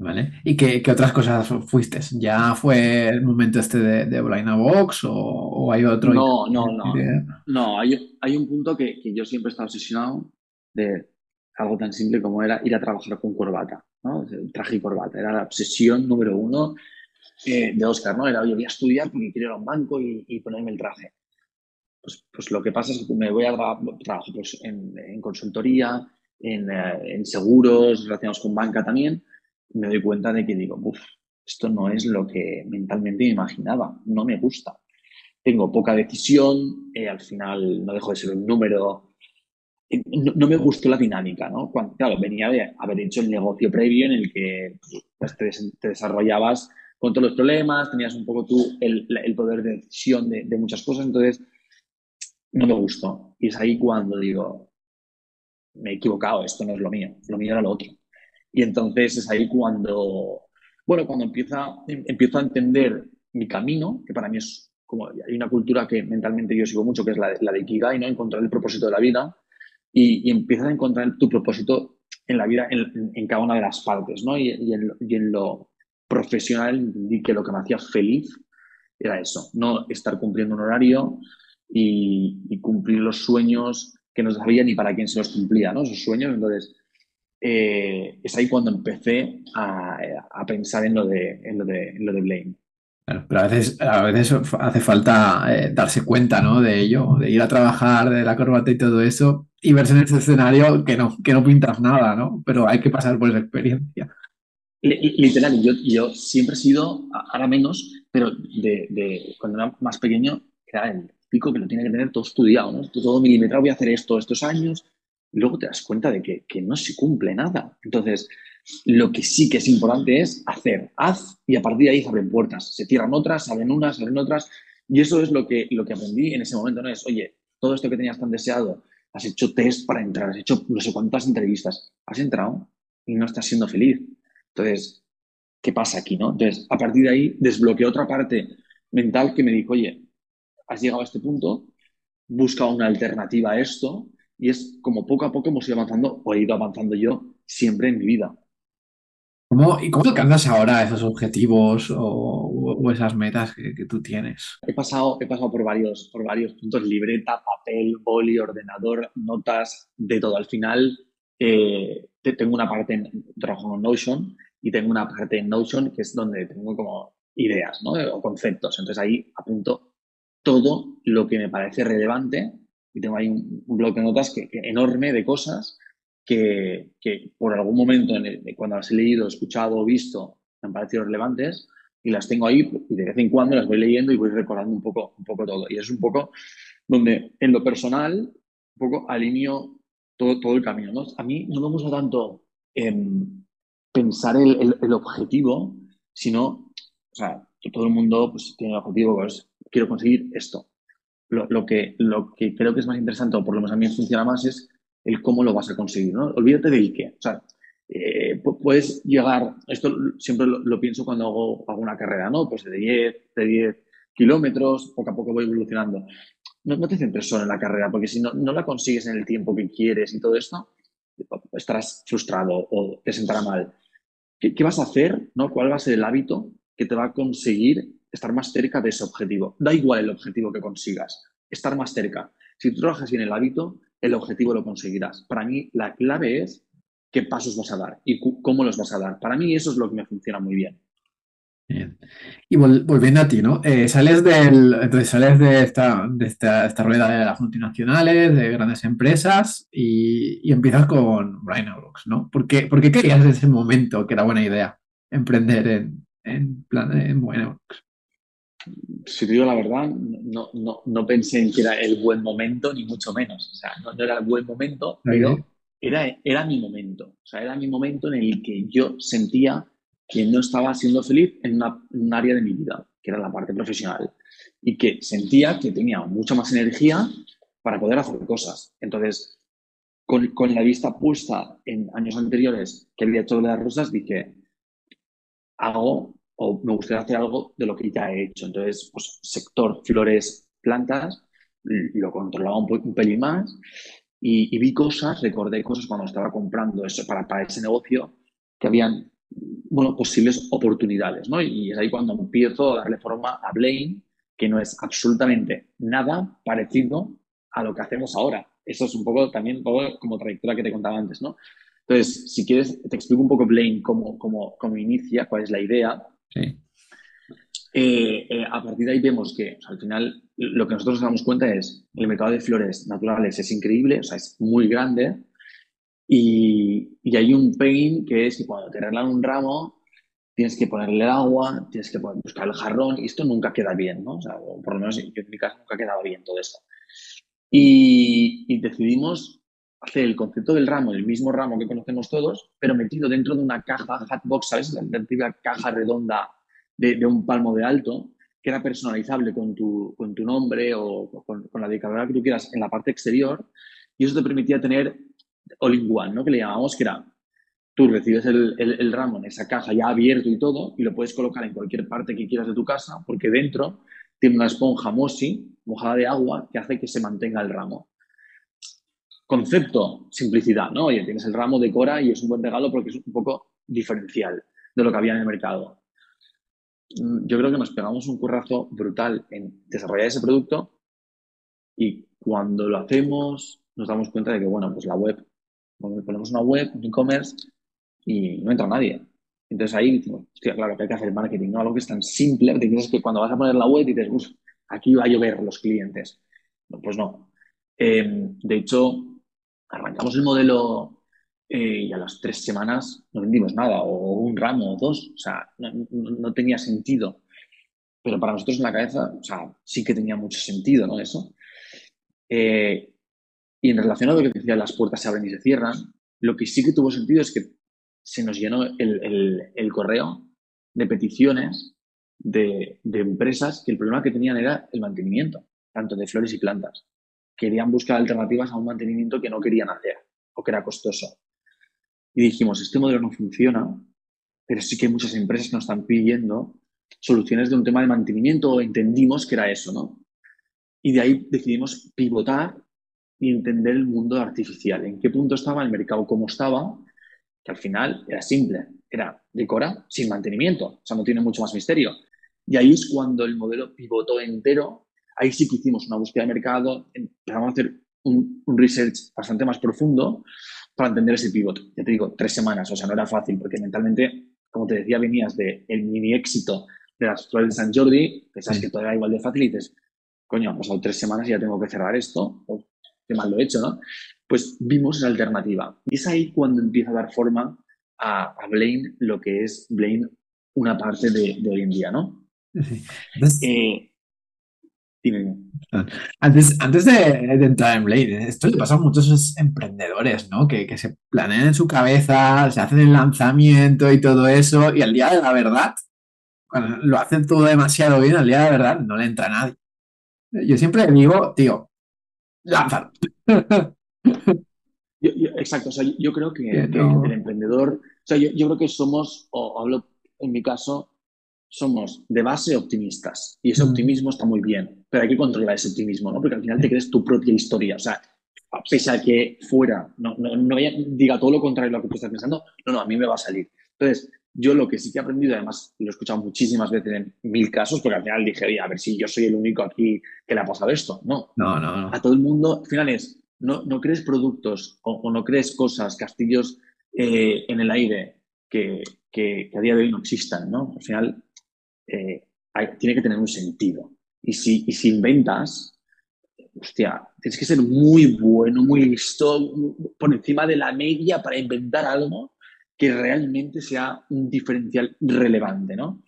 ¿Vale? ¿Y qué, otras cosas fuiste? ¿Ya fue el momento este de, de Box o, hay otro? No, no, no. No, hay, hay un punto que, yo siempre he estado obsesionado de algo tan simple como era ir a trabajar con corbata, ¿no? Traje y corbata. Era la obsesión número uno eh, de Oscar, ¿no? Era, yo voy a estudiar porque quiero ir a un banco y, ponerme el traje. Pues, pues, lo que pasa es que me voy a trabajar pues, en, consultoría, en, eh, en seguros relacionados con banca también me doy cuenta de que digo, uff, esto no es lo que mentalmente me imaginaba, no me gusta. Tengo poca decisión, eh, al final no dejo de ser un número no, me gustó la dinámica, ¿no? claro, venía de haber hecho el negocio previo en el que pues, te, desarrollabas con todos los problemas, tenías un poco tú el, poder de decisión de, muchas cosas, entonces no me gustó. Y es ahí cuando digo, me he equivocado, esto no es lo mío, lo mío era lo otro. Y entonces es ahí cuando, bueno, cuando empieza, empiezo a entender mi camino, que para mí es como, hay una cultura que mentalmente yo sigo mucho, que es la, la de Ikigai, ¿no? Encontrar el propósito de la vida y, empiezas a encontrar tu propósito en la vida, en, cada una de las partes, ¿no? Y, en, lo profesional entendí que lo que me hacía feliz era eso, no estar cumpliendo un horario y, cumplir los sueños que no sabía ni para quién se los cumplía, ¿no? Esos sueños, entonces... Eh, es ahí cuando empecé a, pensar en lo de, en lo de, en lo de Blame pero a veces, a veces hace falta eh, darse cuenta, ¿no? De ello, de ir a trabajar, de la corbata y todo eso, y verse en ese escenario que no, que no pintas nada, ¿no? Pero hay que pasar por esa experiencia. Literal, yo, yo siempre he sido, ahora menos, pero de, cuando era más pequeño, era el pico que lo tiene que tener todo estudiado, ¿no? Todo milimetrado, voy a hacer esto estos años, luego te das cuenta de que, que no se cumple nada. Entonces, lo que sí que es importante es hacer, haz y a partir de ahí se abren puertas. Se cierran otras, se abren unas, se abren otras. Y eso es lo que, lo que aprendí en ese momento. No es, oye, todo esto que tenías tan deseado, has hecho test para entrar, has hecho no sé cuántas entrevistas, has entrado y no estás siendo feliz. Entonces, ¿qué pasa aquí? No? Entonces, a partir de ahí desbloqueé otra parte mental que me dijo, oye, has llegado a este punto, busca una alternativa a esto y es como poco a poco hemos ido avanzando o he ido avanzando yo siempre en mi vida. ¿Cómo, ¿Y cómo alcanzas ahora esos objetivos o, esas metas que, tú tienes? He pasado, he pasado por, varios, por varios puntos, libreta, papel, boli, ordenador, notas, de todo. Al final eh, tengo una parte en, trabajo en Notion y tengo una parte en Notion que es donde tengo como ideas ¿no? o conceptos. Entonces ahí apunto todo lo que me parece relevante y tengo ahí un, bloque de notas que, enorme de cosas que, por algún momento, en cuando las he leído, escuchado o visto, me han parecido relevantes y las tengo ahí y de vez en cuando las voy leyendo y voy recordando un poco, un poco todo. Y es un poco donde en lo personal, un poco alineo todo, todo el camino. ¿no? A mí no me gusta tanto em, pensar el, el, objetivo, sino, o sea, todo el mundo pues, tiene el objetivo, pues quiero conseguir esto. Lo, lo, que, lo que creo que es más interesante, o por lo menos a mí funciona más, es el cómo lo vas a conseguir, ¿no? Olvídate del qué. O sea, eh, puedes llegar, esto siempre lo, pienso cuando hago, alguna carrera, ¿no? Pues de 10, de 10 kilómetros, poco a poco voy evolucionando. No, no, te centres solo en la carrera, porque si no, no la consigues en el tiempo que quieres y todo esto, estarás frustrado o te sentará mal. ¿Qué, qué vas a hacer? ¿no? ¿Cuál va a ser el hábito que te va a conseguir estar más cerca de ese objetivo? Da igual el objetivo que consigas, estar más cerca. Si tú trabajas bien el hábito, el objetivo lo conseguirás. Para mí, la clave es qué pasos vas a dar y cómo los vas a dar. Para mí, eso es lo que me funciona muy bien. Bien. Y volviendo a ti, ¿no? Eh, sales entonces sales de esta, rueda de las multinacionales, de grandes empresas y, empiezas con Brainbox, ¿no? ¿Por qué, ¿Por querías en ese momento que era buena idea emprender en, en, plan, en si te digo la verdad, no, no, no, pensé en que era el buen momento, ni mucho menos. O sea, no, era el buen momento, pero era, era mi momento. O sea, era mi momento en el que yo sentía que no estaba siendo feliz en, una, un área de mi vida, que era la parte profesional, y que sentía que tenía mucha más energía para poder hacer cosas. Entonces, con, con la vista puesta en años anteriores que había hecho de las rosas, dije, hago o me gustaría hacer algo de lo que ya he hecho. Entonces, pues sector flores, plantas, lo controlaba un, un pelín más y, vi cosas, recordé cosas cuando estaba comprando eso para, para ese negocio que habían, bueno, posibles oportunidades, ¿no? Y es ahí cuando empiezo a darle forma a Blaine, que no es absolutamente nada parecido a lo que hacemos ahora. Eso es un poco también un poco como trayectoria que te contaba antes, ¿no? Entonces, si quieres, te explico un poco Blaine cómo, cómo, cómo inicia, cuál es la idea. Eh, eh, a partir de ahí vemos que al final lo que nosotros nos damos cuenta es el mercado de flores naturales es increíble, o sea, es muy grande y, hay un pain que es que cuando te regalan un ramo tienes que ponerle agua, tienes que buscar el jarrón y esto nunca queda bien, ¿no? O sea, por lo menos en mi caso nunca quedaba bien todo esto. Y, y decidimos hacer el concepto del ramo, el mismo ramo que conocemos todos, pero metido dentro de una caja, hatbox, ¿sabes? La antigua caja redonda de, un palmo de alto, que era personalizable con tu, con tu nombre o con, la dedicadora que tú quieras en la parte exterior. Y eso te permitía tener all-in-one, ¿no? Que le llamamos que era, tú recibes el, el, ramo en esa caja ya abierto y todo, y lo puedes colocar en cualquier parte que quieras de tu casa, porque dentro tiene una esponja Mosi, mojada de agua, que hace que se mantenga el ramo. Concepto, simplicidad, ¿no? Oye, tienes el ramo, decora y es un buen regalo porque es un poco diferencial de lo que había en el mercado. Mm, yo creo que nos pegamos un currazo brutal en desarrollar ese producto y cuando lo hacemos nos damos cuenta de que, bueno, pues la web, ponemos una web, un e-commerce y no entra nadie. Entonces ahí claro que hay que hacer marketing, ¿no? Algo que es tan simple, te que cuando vas a poner la web dices, uff, aquí va a llover los clientes. pues no. Em, de hecho, arrancamos el modelo eh, y a las tres semanas no vendimos nada, o un ramo o dos. O sea, no, tenía sentido. Pero para nosotros en la cabeza, o sea, sí que tenía mucho sentido, ¿no? Eso. Eh, y en relación a lo que decía, las puertas se abren y se cierran, lo que sí que tuvo sentido es que se nos llenó el, correo de peticiones de, empresas que el problema que tenían era el mantenimiento, tanto de flores y plantas. Querían buscar alternativas a un mantenimiento que no querían hacer o que era costoso. Y dijimos, este modelo no funciona, pero sí que muchas empresas nos están pidiendo soluciones de un tema de mantenimiento entendimos que era eso, ¿no? Y de ahí decidimos pivotar y entender el mundo artificial, en qué punto estaba el mercado, cómo estaba que al final era simple, era decora sin mantenimiento, o sea, no tiene mucho más misterio. Y ahí es cuando el modelo pivotó entero, ahí sí que hicimos una búsqueda de mercado, empezamos a hacer un, research bastante más profundo para entender ese pivot. Ya te digo, tres semanas, o sea, no era fácil, porque mentalmente, como te decía, venías del el mini éxito de las flores de San Jordi, pensás que todo era igual de fácil y dices, coño, han pasado tres semanas y ya tengo que cerrar esto, o qué mal lo he hecho, ¿no? pues vimos esa alternativa. Y es ahí cuando empieza a dar forma a, a Blaine lo que es Blaine una parte de, hoy en día, ¿no? Eh, antes, antes de, entrar en Blaine, esto le pasa a muchos emprendedores, ¿no? Que, que, se planean en su cabeza, se hacen el lanzamiento y todo eso, y al día de la verdad, cuando lo hacen todo demasiado bien, al día de la verdad no le entra a nadie. Yo siempre digo, tío, lánzalo. exacto, o sea, yo creo que, el emprendedor, o sea, yo, creo que somos, o hablo en mi caso, somos de base optimistas y ese optimismo está muy bien, pero hay que controlar ese optimismo, ¿no? Porque al final te crees tu propia historia, o sea, pese a que fuera, no, no, no diga todo lo contrario a lo que tú estás pensando, no, no, a mí me va a salir. Entonces, yo lo que sí que he aprendido, además lo he escuchado muchísimas veces en mil casos, porque al final dije, oye, a ver si yo soy el único aquí que le ha pasado esto. No, no, no. no. A todo el mundo, al final es, no, no crees productos o, no crees cosas, castillos eh, en el aire que, que, a día de hoy no existan, ¿no? Al final eh, tiene que tener un sentido. Y si, y si inventas, hostia, tienes que ser muy bueno, muy listo, por encima de la media para inventar algo que realmente sea un diferencial relevante, ¿no?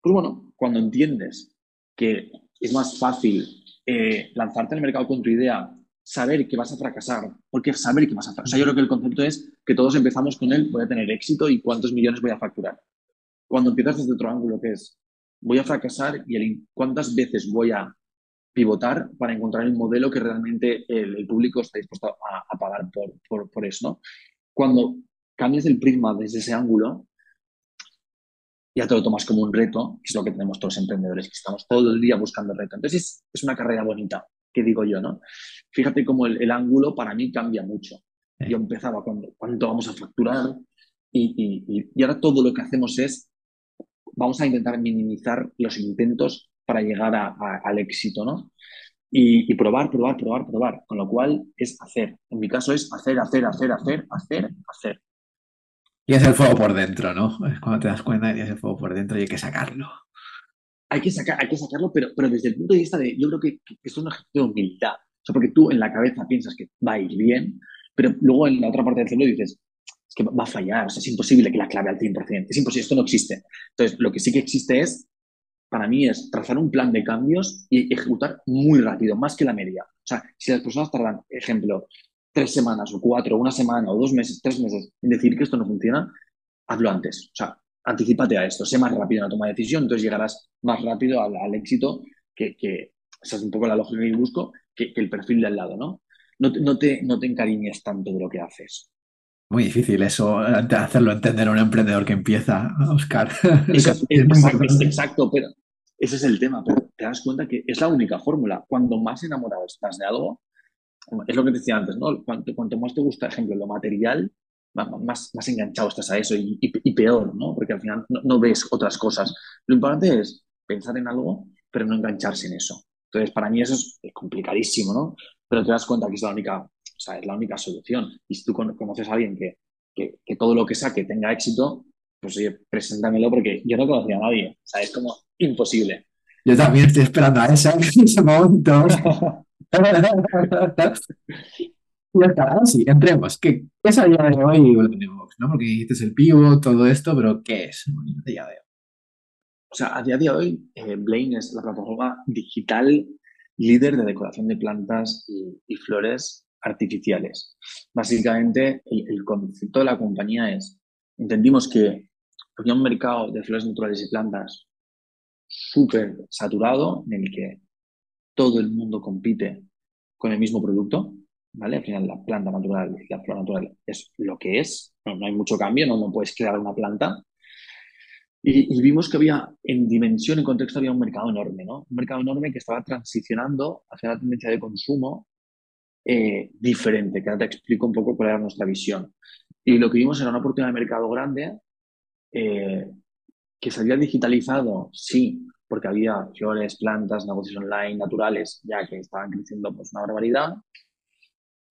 Pues bueno, cuando entiendes que es más fácil eh, lanzarte al mercado con tu idea saber que vas a fracasar, porque saber que vas a fracasar. O sea, yo creo que el concepto es que todos empezamos con él, voy a tener éxito y cuántos millones voy a facturar. Cuando empiezas desde otro ángulo, que es, voy a fracasar y el, cuántas veces voy a pivotar para encontrar el modelo que realmente el, público está dispuesto a, pagar por, por, eso, ¿no? Cuando cambias el prisma desde ese ángulo, ya te lo tomas como un reto, que es lo que tenemos todos los emprendedores, que estamos todo el día buscando reto. Entonces es una carrera bonita que digo yo, ¿no? Fíjate cómo el, ángulo para mí cambia mucho. Yo empezaba con cuánto vamos a facturar y, ahora todo lo que hacemos es, vamos a intentar minimizar los intentos para llegar al éxito, ¿no? Y, probar, probar, probar, probar. Con lo cual es hacer. En mi caso es hacer, hacer, hacer, hacer, hacer, hacer. Y es el fuego por dentro, ¿no? Es cuando te das cuenta que es el fuego por dentro y hay que sacarlo hay que, sacar, hay que sacarlo, pero, pero desde el punto de vista de, yo creo que, es un ejercicio de humildad. O sea, porque tú en la cabeza piensas que va a ir bien, pero luego en la otra parte del cerebro dices, es va a fallar, es imposible que la clave al 100%, es imposible, esto no existe. Entonces, lo que sí que existe es, para mí, es trazar un plan de cambios y ejecutar muy rápido, más que la media. O sea, si las personas tardan, ejemplo, tres semanas o cuatro, una semana o dos meses, tres meses en decir que esto no funciona, hazlo antes. O sea, anticipate a esto, sé más rápido en la toma de decisión, entonces llegarás más rápido al, éxito que, es un poco la lógica que busco, que, el perfil de al lado, ¿no? No, no, te, no te encariñes tanto de lo que haces. Muy difícil eso, hacerlo entender a un emprendedor que empieza, Oscar. exacto, pero ese es el tema, pero te das cuenta que es la única fórmula. Cuando más enamorado estás de algo, es lo que te decía antes, ¿no? Cuanto, cuanto más te gusta, por ejemplo, lo material, más, más enganchado estás a eso y, y, peor, ¿no? Porque al final no, ves otras cosas. Lo importante es pensar en algo, pero no engancharse en eso. Entonces, para mí eso es, complicadísimo, ¿no? Pero te das cuenta que es la única, o sea, es la única solución. Y si tú conoces a alguien que, que, que todo lo que saque tenga éxito, pues oye, preséntamelo porque yo no conocía a nadie. O sea, es como imposible. Yo también estoy esperando a ese, ese momento. Y está, sí, entremos. ¿Qué, es a día de hoy ¿no? Porque dijiste el pivot, todo esto, pero ¿qué es a día de hoy? O sea, a día de hoy, eh, Blaine es la plataforma digital líder de decoración de plantas y, flores artificiales. Básicamente, el, concepto de la compañía es, entendimos que había un mercado de flores naturales y plantas súper saturado en el que todo el mundo compite con el mismo producto, ¿vale? Al final la planta natural y la flor natural es lo que es, no, hay mucho cambio, no, no puedes crear una planta. Y, vimos que había, en dimensión, en contexto, había un mercado enorme, ¿no? Un mercado enorme que estaba transicionando hacia una tendencia de consumo eh, diferente, que ahora te explico un poco cuál era nuestra visión. Y lo que vimos era una oportunidad de mercado grande eh, que se había digitalizado, sí, porque había flores, plantas, negocios online, naturales, ya que estaban creciendo pues una barbaridad.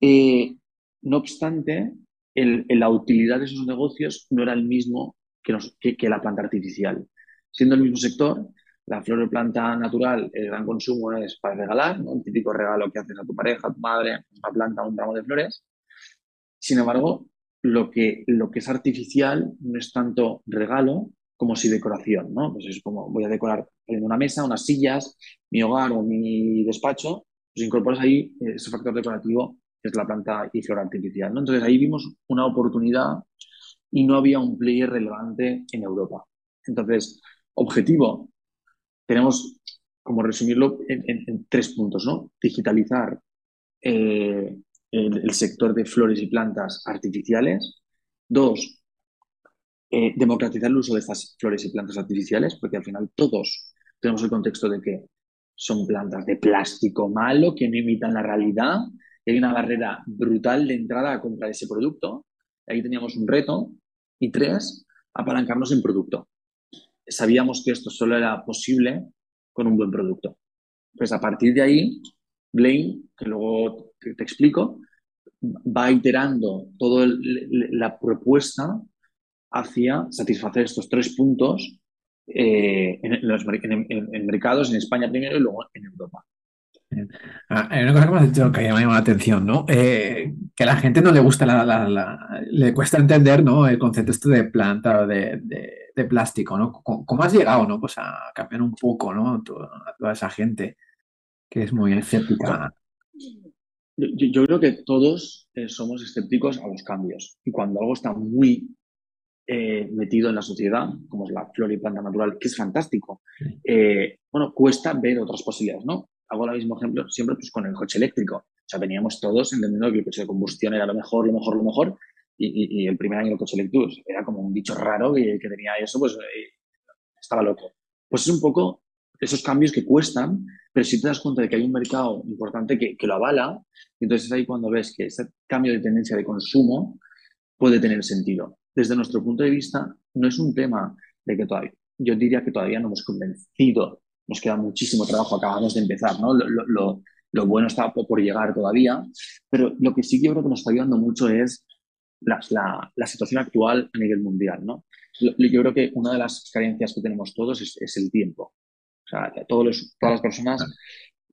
Eh, no obstante, la utilidad de esos negocios no era el mismo que, que, la planta artificial. Siendo el mismo sector, la flor de planta natural, el gran consumo es para regalar, ¿no? un típico regalo que haces a tu pareja, a tu madre, una planta, un ramo de flores. Sin embargo, lo que, lo que es artificial no es tanto regalo como si decoración, ¿no? Pues es como voy a decorar en una mesa, unas sillas, mi hogar o mi despacho, pues incorporas ahí ese factor decorativo que es la planta y flor artificial, ¿no? Entonces ahí vimos una oportunidad y no había un player relevante en Europa. Entonces, objetivo, tenemos, como resumirlo, en, tres puntos, ¿no? Digitalizar eh, el, sector de flores y plantas artificiales. Dos, eh, democratizar el uso de estas flores y plantas artificiales, porque al final todos tenemos el contexto de que son plantas de plástico malo que no imitan la realidad. Y hay una barrera brutal de entrada a comprar ese producto. Ahí teníamos un reto. Y tres, apalancarnos en producto. Sabíamos que esto solo era posible con un buen producto. Pues a partir de ahí, Blaine, que luego te, explico, va iterando toda la propuesta hacia satisfacer estos tres puntos eh, en, los, mercados, en España primero y luego en Europa. Ah, hay una cosa que me has dicho que me ha llamado la atención, ¿no? Eh, que a la gente no le gusta, la, le cuesta entender, ¿no? El concepto este de planta o de, de, plástico, ¿no? ¿Cómo, has llegado, ¿no? Pues a cambiar un poco, ¿no? A toda, esa gente que es muy escéptica. Yo, creo que todos eh, somos escépticos a los cambios y cuando algo está muy eh, metido en la sociedad, como es la flor y planta natural, que es fantástico, bueno, cuesta ver otras posibilidades, ¿no? hago el mismo ejemplo siempre pues, con el coche eléctrico. O sea, veníamos todos entendiendo que el coche de combustión era lo mejor, lo mejor, lo mejor. Y, el primer año coche eléctrico pues, era como un bicho raro que, que tenía eso, pues eh, estaba loco. Pues es un poco esos cambios que cuestan, pero si te das cuenta de que hay un mercado importante que, que lo avala, entonces es ahí cuando ves que ese cambio de tendencia de consumo puede tener sentido. Desde nuestro punto de vista, no es un tema de que todavía, yo diría que todavía no hemos convencido nos queda muchísimo trabajo, acabamos de empezar, ¿no? Lo, bueno está por llegar todavía, pero lo que sí que creo que nos está ayudando mucho es la, situación actual a nivel mundial, ¿no? Yo creo que una de las carencias que tenemos todos es, el tiempo. O sea, todos todas las personas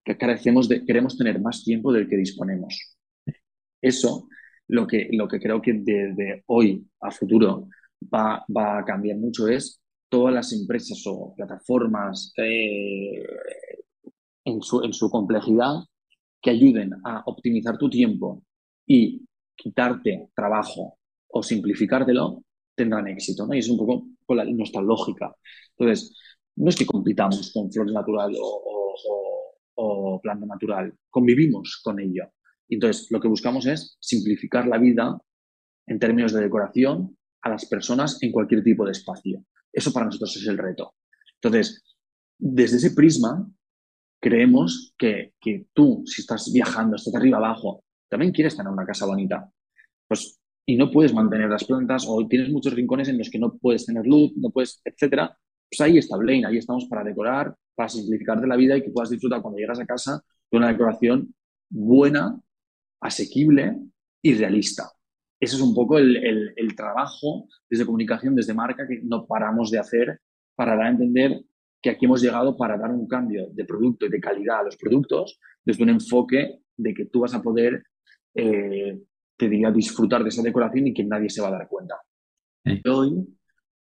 que carecemos de, queremos tener más tiempo del que disponemos. Eso, lo que, lo que creo que desde hoy a futuro va, va a cambiar mucho es todas las empresas o plataformas eh, en, su, en su complejidad que ayuden a optimizar tu tiempo y quitarte trabajo o simplificártelo, tendrán éxito, ¿no? Y es un poco con nuestra lógica. Entonces, no es que compitamos con flores natural o, planta natural, convivimos con ello. Entonces, lo que buscamos es simplificar la vida en términos de decoración a las personas en cualquier tipo de espacio. Eso para nosotros es el reto. Entonces, desde ese prisma, creemos que, que tú, si estás viajando, estás arriba abajo, también quieres tener una casa bonita. Pues, y no puedes mantener las plantas o tienes muchos rincones en los que no puedes tener luz, no puedes, etcétera. Pues ahí está Blaine, ahí estamos para decorar, para simplificarte la vida y que puedas disfrutar cuando llegas a casa de una decoración buena, asequible y realista. Ese es un poco el, el, trabajo desde comunicación, desde marca, que no paramos de hacer para dar a entender que aquí hemos llegado para dar un cambio de producto y de calidad a los productos desde un enfoque de que tú vas a poder, eh, te diría, disfrutar de esa decoración y que nadie se va a dar cuenta. Hoy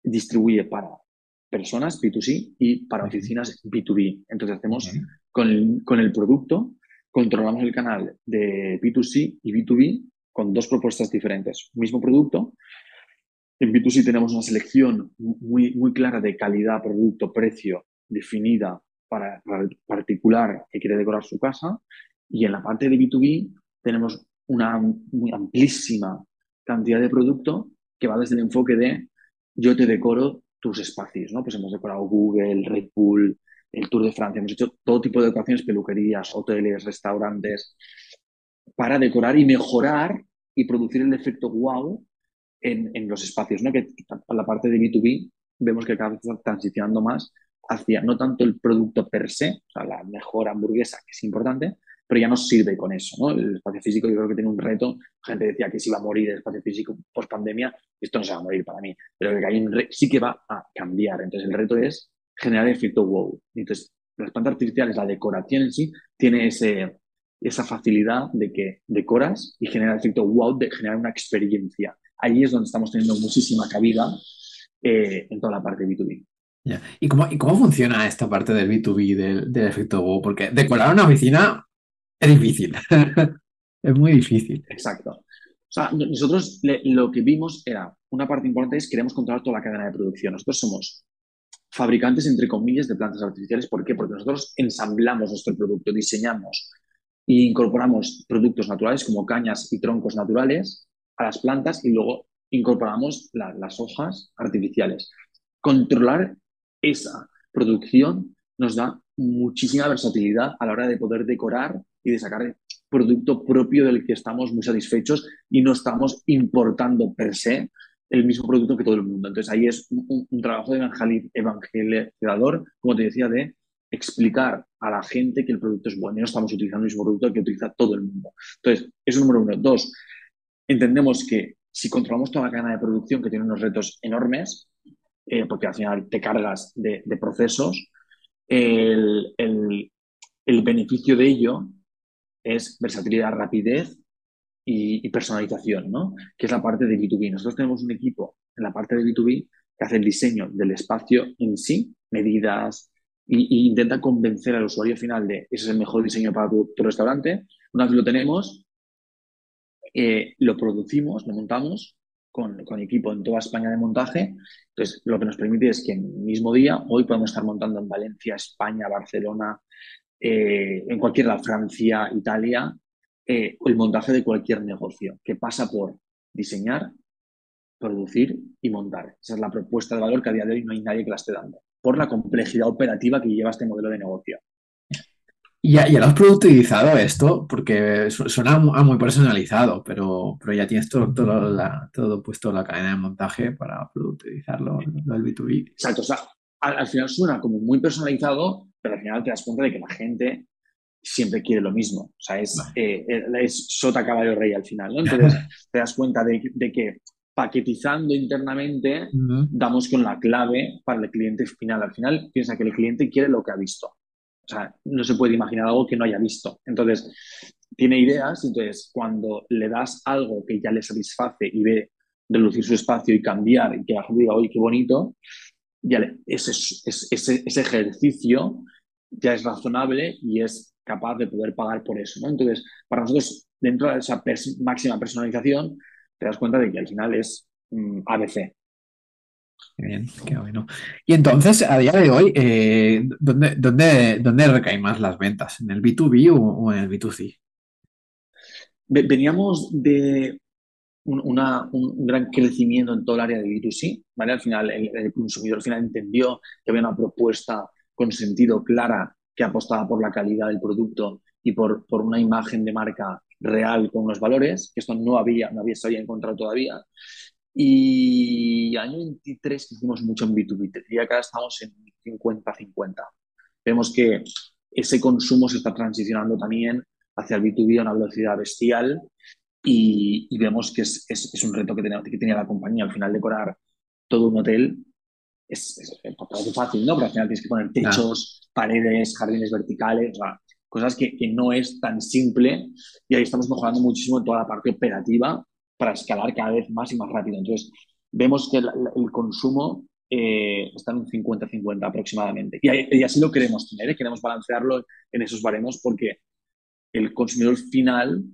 distribuye para personas B2C y para oficinas B2B. Entonces hacemos con, el, con el producto, controlamos el canal de B2C y B2B con dos propuestas diferentes. Mismo producto. En B2C tenemos una selección muy, muy clara de calidad, producto, precio, definida para, el particular que quiere decorar su casa. Y en la parte de B2B tenemos una muy amplísima cantidad de producto que va desde el enfoque de yo te decoro tus espacios, ¿no? Pues hemos decorado Google, Red Bull, el Tour de Francia, hemos hecho todo tipo de decoraciones, peluquerías, hoteles, restaurantes, para decorar y mejorar y producir el efecto wow en, los espacios, ¿no? Que la parte de B2B vemos que cada vez está transicionando más hacia no tanto el producto per se, o sea, la mejor hamburguesa, que es importante, pero ya no sirve con eso, ¿no? El espacio físico yo creo que tiene un reto. Gente decía que se iba a morir el espacio físico post pandemia, esto no se va a morir para mí, pero que hay un sí que va a cambiar. Entonces el reto es generar efecto wow. Entonces las plantas artificiales, la decoración en sí, tiene ese, esa facilidad de que decoras y genera efecto wow de generar una experiencia. Ahí es donde estamos teniendo muchísima cabida eh, en toda la parte de B2B. ¿Y, cómo, ¿Y cómo funciona esta parte del B2B, del, del efecto wow? Porque decorar una oficina es difícil. es muy difícil. Exacto. O sea, nosotros lo que vimos era, una parte importante es queremos controlar toda la cadena de producción. Nosotros somos fabricantes, entre comillas, de plantas artificiales. ¿Por qué? Porque nosotros ensamblamos nuestro producto, diseñamos e incorporamos productos naturales como cañas y troncos naturales a las plantas y luego incorporamos las hojas artificiales. Controlar esa producción nos da muchísima versatilidad a la hora de poder decorar y de sacar producto propio del que estamos muy satisfechos y no estamos importando per se el mismo producto que todo el mundo. Entonces ahí es un, trabajo de evangelizador, como te decía, de explicar a la gente que el producto es bueno y no estamos utilizando el mismo producto que utiliza todo el mundo. Entonces, eso es número uno. Dos, entendemos que si controlamos toda la cadena de producción, que tiene unos retos enormes, eh, porque al final te cargas de, procesos, el, el, beneficio de ello es versatilidad, rapidez y, personalización, ¿no? Que es la parte de B2B. Nosotros tenemos un equipo en la parte de B2B que hace el diseño del espacio en sí, medidas, y, intenta convencer al usuario final de ese es el mejor diseño para tu, restaurante. Una vez lo tenemos, eh, lo producimos, lo montamos con, con, equipo en toda España de montaje. Entonces, lo que nos permite es que en el mismo día, hoy podemos estar montando en Valencia, España, Barcelona, eh, en cualquier lado, Francia, Italia, eh, el montaje de cualquier negocio, que pasa por diseñar, producir y montar. Esa es la propuesta de valor que a día de hoy no hay nadie que la esté dando, por la complejidad operativa que lleva este modelo de negocio. Y ya, ya, lo has productivizado esto, porque suena muy personalizado, pero, pero ya tienes todo, todo, la, todo puesto la cadena de montaje para productivizarlo, lo del B2B. Exacto, o sea, al, final suena como muy personalizado, pero al final te das cuenta de que la gente siempre quiere lo mismo. O sea, es, eh, es sota caballo rey al final, ¿no? Entonces te das cuenta de, de que paquetizando internamente damos con la clave para el cliente final. Al final piensa que el cliente quiere lo que ha visto. O sea, no se puede imaginar algo que no haya visto. Entonces, tiene ideas, entonces cuando le das algo que ya le satisface y ve reducir su espacio y cambiar y que la gente diga, oye, qué bonito, ya ese, ese, ese, ejercicio ya es razonable y es capaz de poder pagar por eso. ¿no? Entonces, para nosotros dentro de esa máxima personalización, te das cuenta de que al final es mm, ABC. Qué bien, qué bueno. Y entonces, a día de hoy, eh, ¿dónde, dónde, dónde recaen más las ventas? ¿En el B2B o, en el B2C? Veníamos de un, gran crecimiento en todo el área de B2C, ¿vale? Al final, el, consumidor al final entendió que había una propuesta con sentido clara que apostaba por la calidad del producto y por, por una imagen de marca real con unos valores, que esto no había, no había, se había encontrado todavía. Y año 23 hicimos mucho en B2B, y acá estamos en 50-50. Vemos que ese consumo se está transicionando también hacia el B2B a una velocidad bestial y, vemos que es, es, un reto que tenía, que tenía la compañía. Al final, decorar todo un hotel es, es, fácil, ¿no? Pero al final tienes que poner techos, paredes, jardines verticales, cosas que, que, no es tan simple y ahí estamos mejorando muchísimo en toda la parte operativa para escalar cada vez más y más rápido. Entonces, vemos que el, consumo eh, está en un 50-50 aproximadamente. Y, así lo queremos tener, ¿eh? queremos balancearlo en esos baremos porque el consumidor final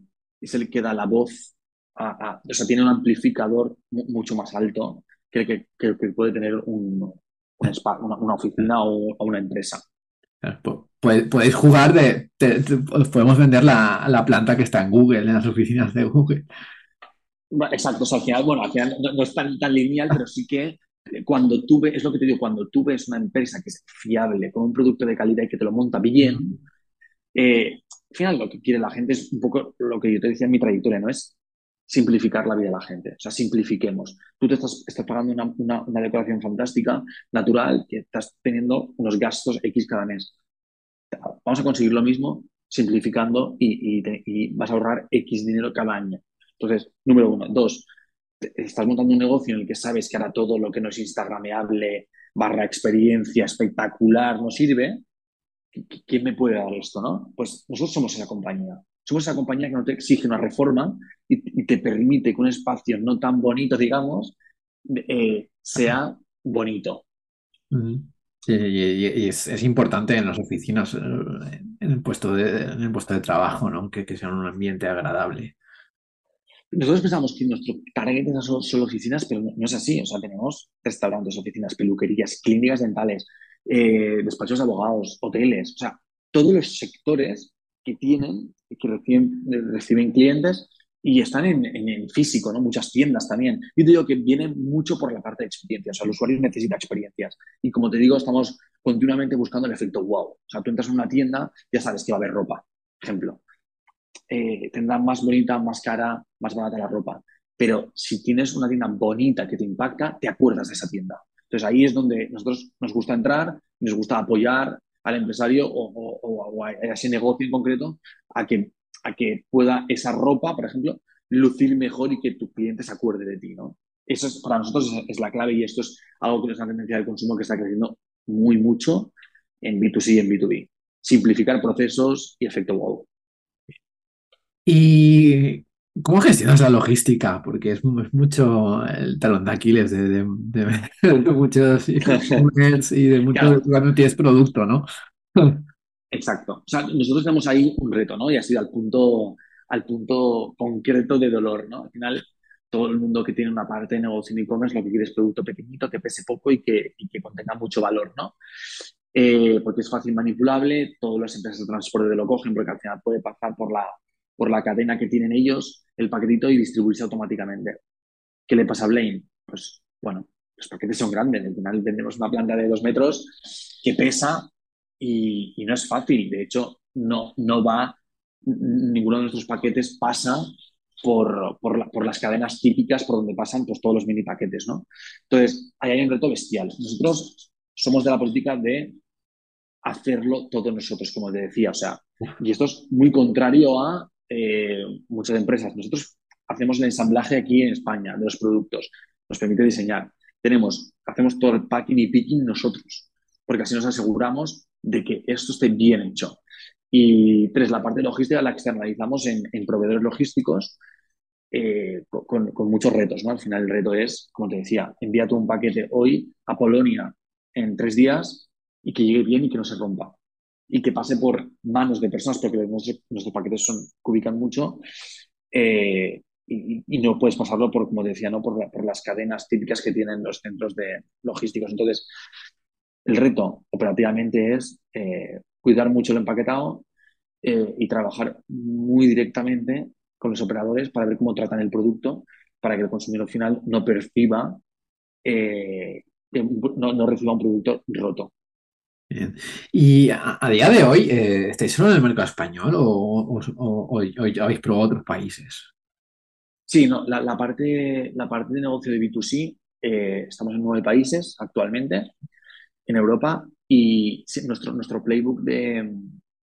es el que da la voz, a, o sea, tiene un amplificador mucho más alto que que, que, puede tener un, una, oficina o, una empresa. Podéis jugar de. podemos vender la, la, planta que está en Google, en las oficinas de Google. Exacto, o sea, al final, bueno, al final no, es tan, tan lineal, pero sí que cuando tú ves, es lo que te digo, cuando tú ves una empresa que es fiable, con un producto de calidad y que te lo monta bien, eh, al final lo que quiere la gente es un poco lo que yo te decía en mi trayectoria, ¿no? Es simplificar la vida de la gente. O sea, simplifiquemos. Tú te estás, estás pagando una, una, decoración fantástica, natural, que estás teniendo unos gastos X cada mes. Vamos a conseguir lo mismo simplificando y, y, vas a ahorrar X dinero cada año. Entonces, número uno. Dos, estás montando un negocio en el que sabes que ahora todo lo que no es instagrameable, barra experiencia espectacular, no sirve. ¿Quién me puede dar esto, no? Pues nosotros somos esa compañía. Somos esa compañía que no te exige una reforma y, te permite que un espacio no tan bonito, digamos, eh, sea bonito. Y, es, importante en las oficinas, eh, en el puesto de, en el puesto de trabajo, ¿no? Que, que sea un ambiente agradable. Nosotros pensamos que nuestro target son solo oficinas, pero no, es así. O sea, tenemos restaurantes, oficinas, peluquerías, clínicas dentales, eh, despachos de abogados, hoteles, o sea, todos los sectores que tienen, que reciben, reciben clientes y están en, en, físico, ¿no? Muchas tiendas también. Yo te digo que viene mucho por la parte de experiencias. O sea, el usuario necesita experiencias. Y como te digo, estamos continuamente buscando el efecto wow. O sea, tú entras en una tienda, ya sabes que va a haber ropa, ejemplo. Eh, tendrá más bonita, más cara, más barata la ropa. Pero si tienes una tienda bonita que te impacta, te acuerdas de esa tienda. Entonces ahí es donde nosotros nos gusta entrar, nos gusta apoyar al empresario o, a ese negocio en concreto a que, a que pueda esa ropa, por ejemplo, lucir mejor y que tu cliente se acuerde de ti, ¿no? Eso es, para nosotros es, la clave y esto es algo que es una tendencia del consumo que está creciendo muy mucho en B2C y en B2B. Simplificar procesos y efecto wow. ¿Y cómo gestionas la logística? Porque es, mucho el talón de Aquiles de, muchos e-commerce y de muchos cuando tienes producto, ¿no? Exacto. O sea, nosotros tenemos ahí un reto, ¿no? Y ha sido al punto, al punto concreto de dolor, ¿no? Al final, todo el mundo que tiene una parte de negocio en e-commerce lo que quiere es producto pequeñito, que pese poco y que, contenga mucho valor, ¿no? Eh, porque es fácil manipulable, todas las empresas de transporte lo cogen porque al final puede pasar por la, por la cadena que tienen ellos el paquetito y distribuirse automáticamente. ¿Qué le pasa a Blaine? Pues bueno, los paquetes son grandes. Al final vendemos una planta de dos metros que pesa y, no es fácil. De hecho, no, no va, ninguno de nuestros paquetes pasa por, por, las cadenas típicas por donde pasan pues, todos los mini paquetes. Entonces, ahí hay un reto bestial. Nosotros somos de la política de hacerlo todos nosotros, como te decía. O sea, y esto es muy contrario a eh, muchas empresas. Nosotros hacemos el ensamblaje aquí en España de los productos, nos permite diseñar. Tenemos, hacemos todo el packing y picking nosotros, porque así nos aseguramos de que esto esté bien hecho. Y tres, la parte logística la externalizamos en, proveedores logísticos eh, con, muchos retos. Al final el reto es, como te decía, envía tú un paquete hoy a Polonia en tres días y que llegue bien y que no se rompa. Y que pase por manos de personas, porque nuestros, paquetes son, cubican mucho, eh, y, no puedes pasarlo por, como decía, ¿no? por, las cadenas típicas que tienen los centros de logísticos. Entonces, el reto operativamente es eh, cuidar mucho el empaquetado eh, y trabajar muy directamente con los operadores para ver cómo tratan el producto, para que el consumidor final no perciba, no, reciba un producto roto. Bien. Y a, día de hoy, ¿estáis solo en el mercado español o, habéis probado otros países? Sí, no, la, parte, la parte de negocio de B2C, estamos en nueve países actualmente en Europa y nuestro, nuestro playbook de,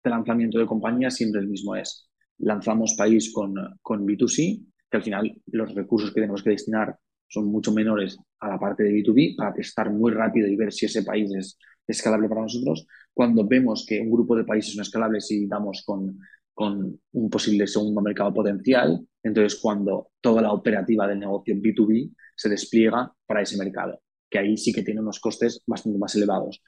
lanzamiento de compañía siempre el mismo es lanzamos país con, con B2C, que al final los recursos que tenemos que destinar son mucho menores a la parte de B2B para testar muy rápido y ver si ese país es escalable para nosotros. Cuando vemos que un grupo de países son escalables y damos con, con un posible segundo mercado potencial, entonces cuando toda la operativa del negocio B2B se despliega para ese mercado que ahí sí que tiene unos costes bastante más elevados.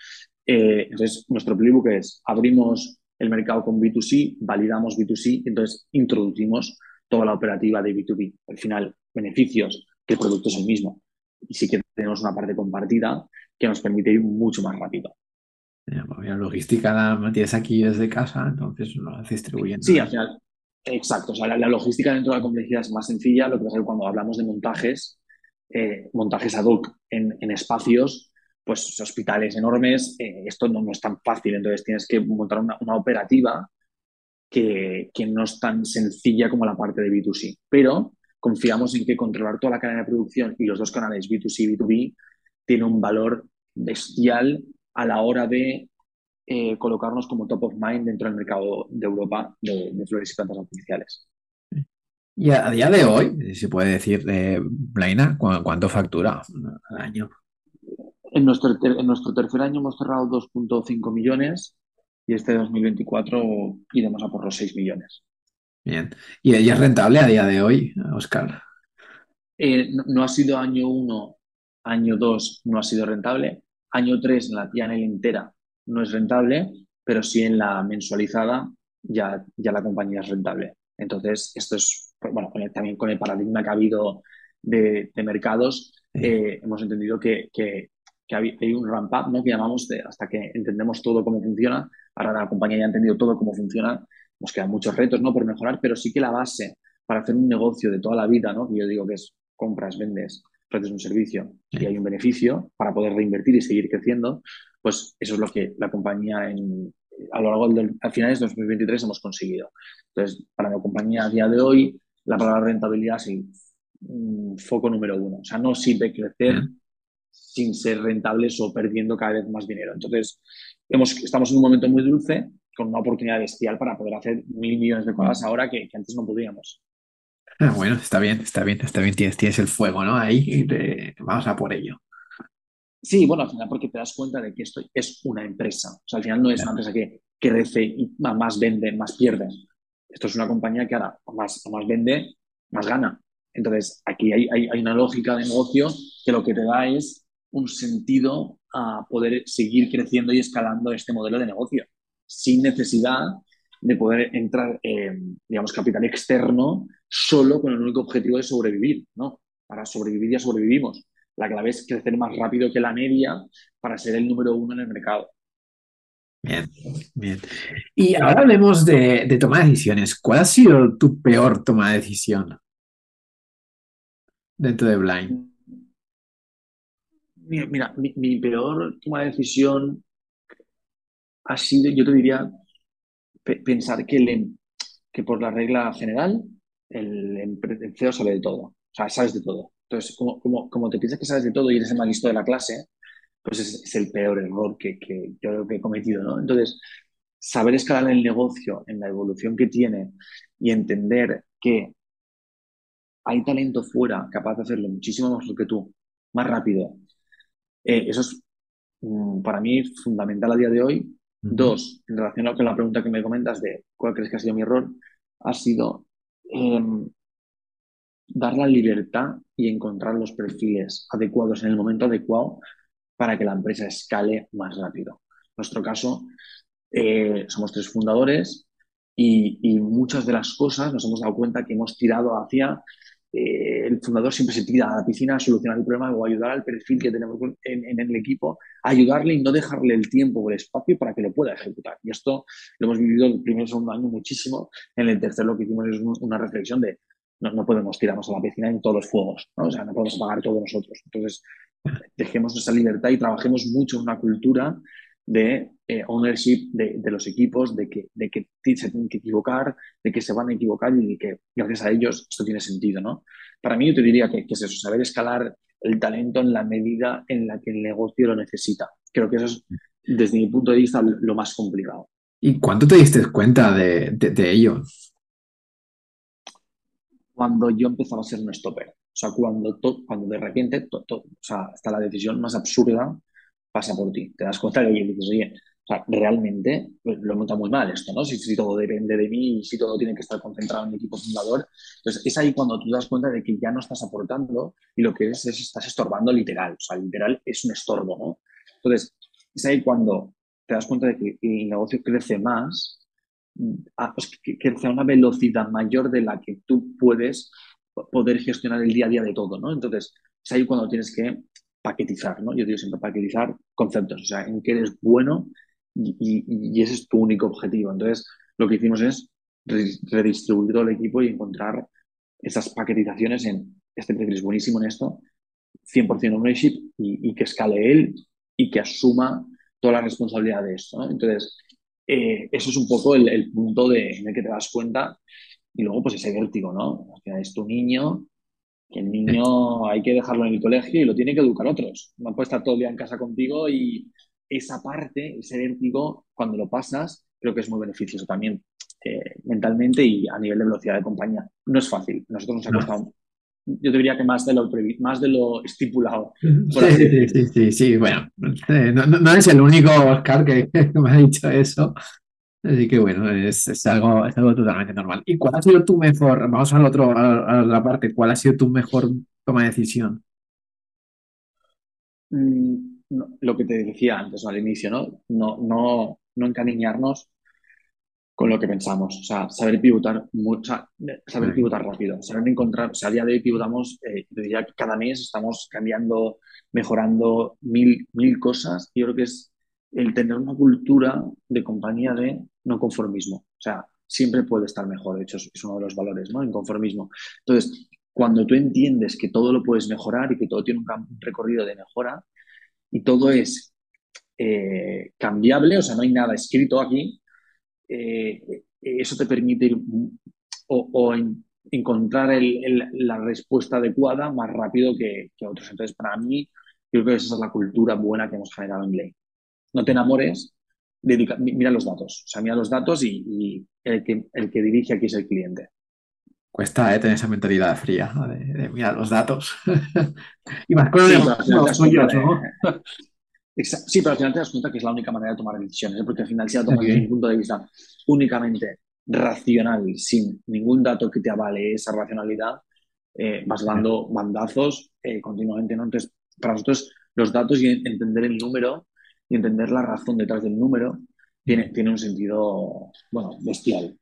Eh, entonces, nuestro playbook es, abrimos el mercado con B2C, validamos B2C, entonces introducimos toda la operativa de B2B. Al final, beneficios, que el producto es el mismo. Y sí que tenemos una parte compartida que nos permite ir mucho más rápido. Pues la logística la mantienes aquí desde casa, entonces lo haces distribuyendo. Sí, al final, exacto. O sea, la, la, logística dentro de la complejidad es más sencilla. Lo que pasa es que cuando hablamos de montajes, eh, montajes ad hoc en, en, espacios, pues hospitales enormes, eh, esto no, no, es tan fácil, entonces tienes que montar una, una operativa que, que, no es tan sencilla como la parte de B2C, pero confiamos en que controlar toda la cadena de producción y los dos canales B2C y B2B tiene un valor bestial a la hora de eh, colocarnos como top of mind dentro del mercado de Europa de, de flores y plantas artificiales. Y a, día de hoy, se puede decir, eh, Blaina, ¿cuánto factura al año? En nuestro, en nuestro tercer año hemos cerrado 2.5 millones y este 2024 iremos a por los 6 millones. Bien. ¿Y ella es rentable a día de hoy, Oscar? Eh, no, no, ha sido año 1, año 2 no ha sido rentable. Año 3 en la PNL entera no es rentable, pero sí en la mensualizada ya, ya la compañía es rentable. Entonces, esto es bueno, también con el paradigma que ha habido de, mercados, eh, hemos entendido que, que, hay, un ramp up, ¿no? Que llamamos de, hasta que entendemos todo cómo funciona. Ahora la compañía ya ha entendido todo cómo funciona. Nos quedan muchos retos, ¿no? Por mejorar, pero sí que la base para hacer un negocio de toda la vida, ¿no? Que yo digo que es compras, vendes, ofreces un servicio y hay un beneficio para poder reinvertir y seguir creciendo, pues eso es lo que la compañía en, a lo largo del, a finales de 2023 hemos conseguido. Entonces, para la compañía a día de hoy, la palabra rentabilidad es el foco número uno. O sea, no sirve crecer sin ser rentables o perdiendo cada vez más dinero. Entonces, hemos, estamos en un momento muy dulce, con una oportunidad bestial para poder hacer mil millones de cosas ahora que, que antes no podíamos. Ah, bueno, está bien, está bien, está bien. Tienes, tienes el fuego, ¿no? Ahí te, vamos a por ello. Sí, bueno, al final porque te das cuenta de que esto es una empresa. O sea, al final no es una empresa que crece y más vende, más pierde. Esto es una compañía que ahora más, más vende, más gana. Entonces, aquí hay, hay, hay, una lógica de negocio que lo que te da es un sentido a poder seguir creciendo y escalando este modelo de negocio, sin necesidad de poder entrar, eh, digamos, capital externo solo con el único objetivo de sobrevivir, ¿no? Para sobrevivir ya sobrevivimos. La clave es crecer más rápido que la media para ser el número uno en el mercado. Bien, bien. Y ahora hablemos de, de toma de decisiones. ¿Cuál ha sido tu peor toma de decisión dentro de Blind? Mira, mi, mi, peor toma de decisión ha sido, yo te diría, pe pensar que, el, que por la regla general el, el CEO sabe de todo. O sea, sabes de todo. Entonces, como, como, como te piensas que sabes de todo y eres el más listo de la clase, pues es, el peor error que, que, yo he cometido, ¿no? Entonces, saber escalar el negocio en la evolución que tiene y entender que hay talento fuera capaz de hacerlo muchísimo mejor que tú, más rápido, eh, eso es mm, para mí fundamental a día de hoy. Dos, en relación con la pregunta que me comentas de cuál crees que ha sido mi error, ha sido eh, dar la libertad y encontrar los perfiles adecuados en el momento adecuado para que la empresa escale más rápido. En nuestro caso, Eh, somos tres fundadores y, muchas de las cosas nos hemos dado cuenta que hemos tirado hacia eh, el fundador siempre se tira a la piscina a solucionar el problema o ayudar al perfil que tenemos en, en, el equipo, ayudarle y no dejarle el tiempo o el espacio para que lo pueda ejecutar. Y esto lo hemos vivido el primer y segundo año muchísimo. En el tercer lo que hicimos es una reflexión de no, no, podemos tirarnos a la piscina en todos los fuegos, ¿no? o sea, no podemos apagar todos nosotros. Entonces, dejemos esa libertad y trabajemos mucho en una cultura de eh, ownership de, de, los equipos, de que, de que se tienen que equivocar, de que se van a equivocar y de que gracias a ellos esto tiene sentido, ¿no? Para mí yo te diría que, que es eso, saber escalar el talento en la medida en la que el negocio lo necesita. Creo que eso es, desde mi punto de vista, lo más complicado. ¿Y cuánto te diste cuenta de, de, de ello? Cuando yo empezaba a ser un stopper. O sea, cuando, to, cuando de repente, to, to, o sea, hasta la decisión más absurda pasa por ti. Te das cuenta que dices, oye, o sea, realmente pues, lo he montado muy mal esto, ¿no? Si, si, todo depende de mí y si todo tiene que estar concentrado en mi equipo fundador. Entonces, es ahí cuando tú das cuenta de que ya no estás aportando y lo que es es estás estorbando literal. O sea, literal es un estorbo, ¿no? Entonces, es ahí cuando te das cuenta de que el negocio crece más, a, pues, que crece a una velocidad mayor de la que tú puedes poder gestionar el día a día de todo, ¿no? Entonces, es ahí cuando tienes que paquetizar, ¿no? Yo digo siempre paquetizar conceptos, o sea, en qué eres bueno y, y, y, ese es tu único objetivo. Entonces, lo que hicimos es redistribuir todo el equipo y encontrar esas paquetizaciones en este perfil es buenísimo en esto, 100% ownership y, y, que escale él y que asuma toda la responsabilidad de esto. ¿no? Entonces, eh, eso es un poco el, el, punto de, en el que te das cuenta y luego pues ese vértigo, ¿no? Es tu niño que el niño hay que dejarlo en el colegio y lo tiene que educar otros. No puede estar todo el día en casa contigo y esa parte, ese vértigo, cuando lo pasas, creo que es muy beneficioso también eh, mentalmente y a nivel de velocidad de compañía. No es fácil. Nosotros nos ha costado, no. yo diría que más de lo, más de lo estipulado. Sí, sí, sí, sí, sí, bueno, eh, no, no, es el único Oscar que, que me ha dicho eso. Así que bueno, es, es, algo, es algo totalmente normal. ¿Y cuál ha sido tu mejor, vamos al otro, a, a la parte, cuál ha sido tu mejor toma de decisión? Mm, no, lo que te decía antes, ¿no? al inicio, ¿no? No, no, no encariñarnos con lo que pensamos, o sea, saber pivotar, mucha, saber pivotar rápido, saber encontrar, o sea, a día de hoy pivotamos, eh, diría que cada mes estamos cambiando, mejorando mil, mil cosas, y yo creo que es el tener una cultura de compañía de no conformismo. O sea, siempre puede estar mejor. De hecho, es uno de los valores, ¿no? Inconformismo. Entonces, cuando tú entiendes que todo lo puedes mejorar y que todo tiene un recorrido de mejora y todo es eh, cambiable, o sea, no hay nada escrito aquí, eh, eso te permite ir o, o en, encontrar la respuesta adecuada más rápido que, que, otros. Entonces, para mí, yo creo que esa es la cultura buena que hemos generado en Blade. No te enamores, dedica, mira los datos. O sea, mira los datos y, y el, que, el que dirige aquí es el cliente. Cuesta eh, tener esa mentalidad fría ¿no? de, de, mirar los datos. y más con sí, los suyos, ¿no? Sí, pero al final te das cuenta que es la única manera de tomar decisiones, ¿eh? porque al final si la tomas okay. desde un punto de vista únicamente racional, sin ningún dato que te avale esa racionalidad, eh, vas dando bandazos eh, continuamente. ¿no? Entonces, para nosotros los datos y entender el número y entender la razón detrás del número tiene, tiene un sentido, bueno, bestial.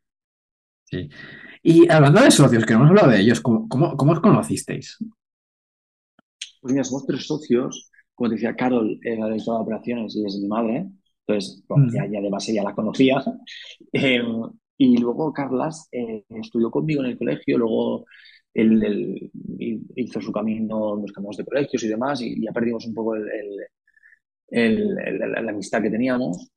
Sí. Y hablando de socios, que no hemos hablado de ellos, ¿cómo, cómo, cómo os conocisteis? Pues mira, somos tres socios. Como te decía, Carol era de operaciones y es mi madre. Entonces, bueno, ya, ya, de base ya la conocía. Eh, y luego Carlas eh, estudió conmigo en el colegio, luego él, él, hizo su camino, nos cambiamos de colegios y demás, y ya perdimos un poco el, el, el, la, la, amistad que teníamos.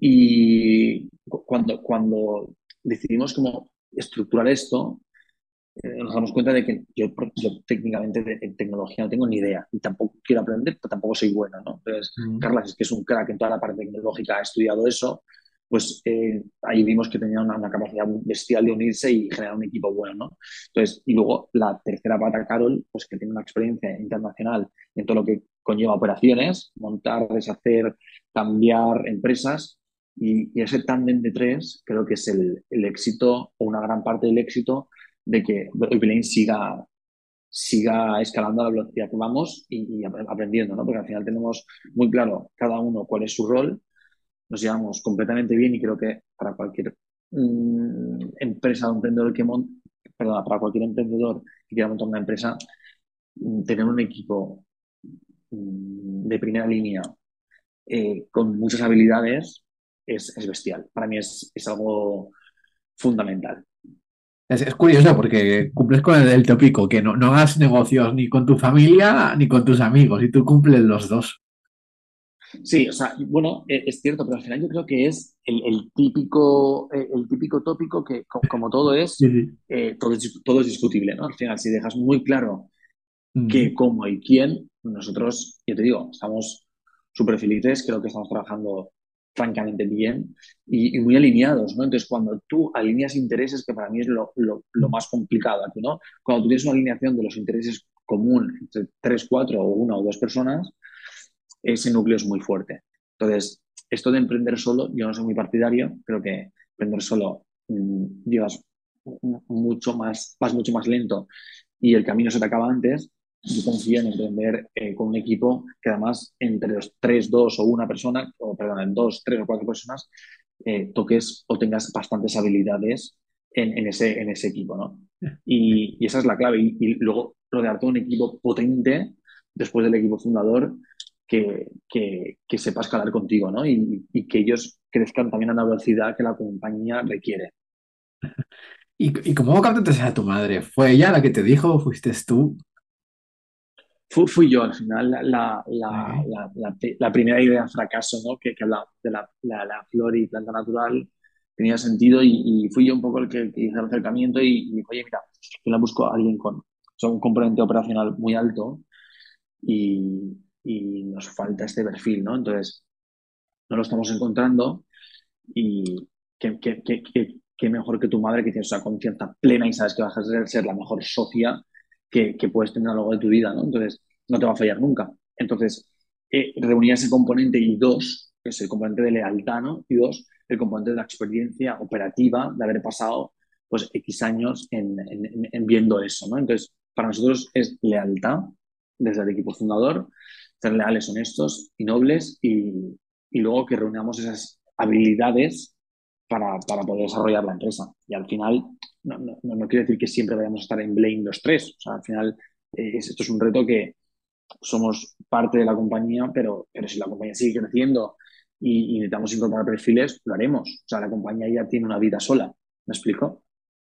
Y cuando, cuando decidimos cómo estructurar esto, eh, nos damos cuenta de que yo, yo, técnicamente de, en tecnología no tengo ni idea y tampoco quiero aprender, pero tampoco soy bueno, ¿no? Entonces, mm. Carla, es que es un crack en toda la parte tecnológica, ha estudiado eso, pues eh, ahí vimos que tenía una, una, capacidad bestial de unirse y generar un equipo bueno, ¿no? Entonces, y luego la tercera pata, Carol, pues que tiene una experiencia internacional en todo lo que conlleva operaciones, montar, deshacer, cambiar empresas, y, y ese tándem de tres creo que es el, el, éxito o una gran parte del éxito de que Oipilane siga, siga escalando a la velocidad que vamos y, y, aprendiendo, ¿no? Porque al final tenemos muy claro cada uno cuál es su rol nos llevamos completamente bien y creo que para cualquier mm, empresa o emprendedor que monte, perdón, para cualquier emprendedor que quiera montar una empresa, mm, tener un equipo de primera línea eh, con muchas habilidades es, bestial. Para mí es, algo fundamental. Es, curioso porque cumples con el, tópico, que no, no hagas negocios ni con tu familia ni con tus amigos, y tú cumples los dos. Sí, o sea, bueno, e, es cierto, pero al final yo creo que es el, típico, e, el típico tópico que, como todo es, eh, todo es, todo es discutible, ¿no? Al final, si dejas muy claro qué, cómo y quién, nosotros, yo te digo, estamos súper felices, creo que estamos trabajando francamente bien y, muy alineados, ¿no? Entonces, cuando tú alineas intereses, que para mí es lo, más complicado aquí, ¿no? Cuando tú tienes una alineación de los intereses común entre tres, cuatro o una o dos personas, ese núcleo es muy fuerte. Entonces, esto de emprender solo, yo no soy muy partidario, creo que emprender solo mm, llevas mucho más, vas mucho más lento y el camino se te acaba antes. Yo confío en emprender eh, con un equipo que además entre los tres, dos o una persona, o perdón, en dos, tres o cuatro personas, eh, toques o tengas bastantes habilidades en, ese, en ese equipo, ¿no? Y, esa es la clave. Y, y luego rodearte de un equipo potente después del equipo fundador que, que, sepa escalar contigo, ¿no? Y, que ellos crezcan también a la velocidad que la compañía requiere. ¿Y, ¿Y cómo captaste a tu madre? ¿Fue ella la que te dijo o fuiste tú? Fui yo al final la, la, primera idea de fracaso, ¿no? Que, que hablaba de la, flor y planta natural, tenía sentido y, fui yo un poco el que, hice el acercamiento y, y, oye, mira, yo la busco a alguien con un componente operacional muy alto y, y nos falta este perfil, ¿no? Entonces, no lo estamos encontrando y qué, mejor que tu madre que tienes esa confianza plena y sabes que vas a ser, la mejor socia que, puedes tener a lo largo de tu vida, ¿no? Entonces, no te va a fallar nunca. Entonces, eh, reunir ese componente y dos, que es el componente de lealtad, ¿no? Y dos, el componente de la experiencia operativa de haber pasado pues X años en, en viendo eso, ¿no? Entonces, para nosotros es lealtad desde el equipo fundador, ser leales, honestos y nobles y, luego que reunamos esas habilidades para, poder desarrollar la empresa. Y al final, no, no, quiere decir que siempre vayamos a estar en Blame los tres. O sea, al final, eh, esto es un reto que somos parte de la compañía, pero, pero si la compañía sigue creciendo y, y necesitamos incorporar perfiles, lo haremos. O sea, la compañía ya tiene una vida sola. ¿Me explico?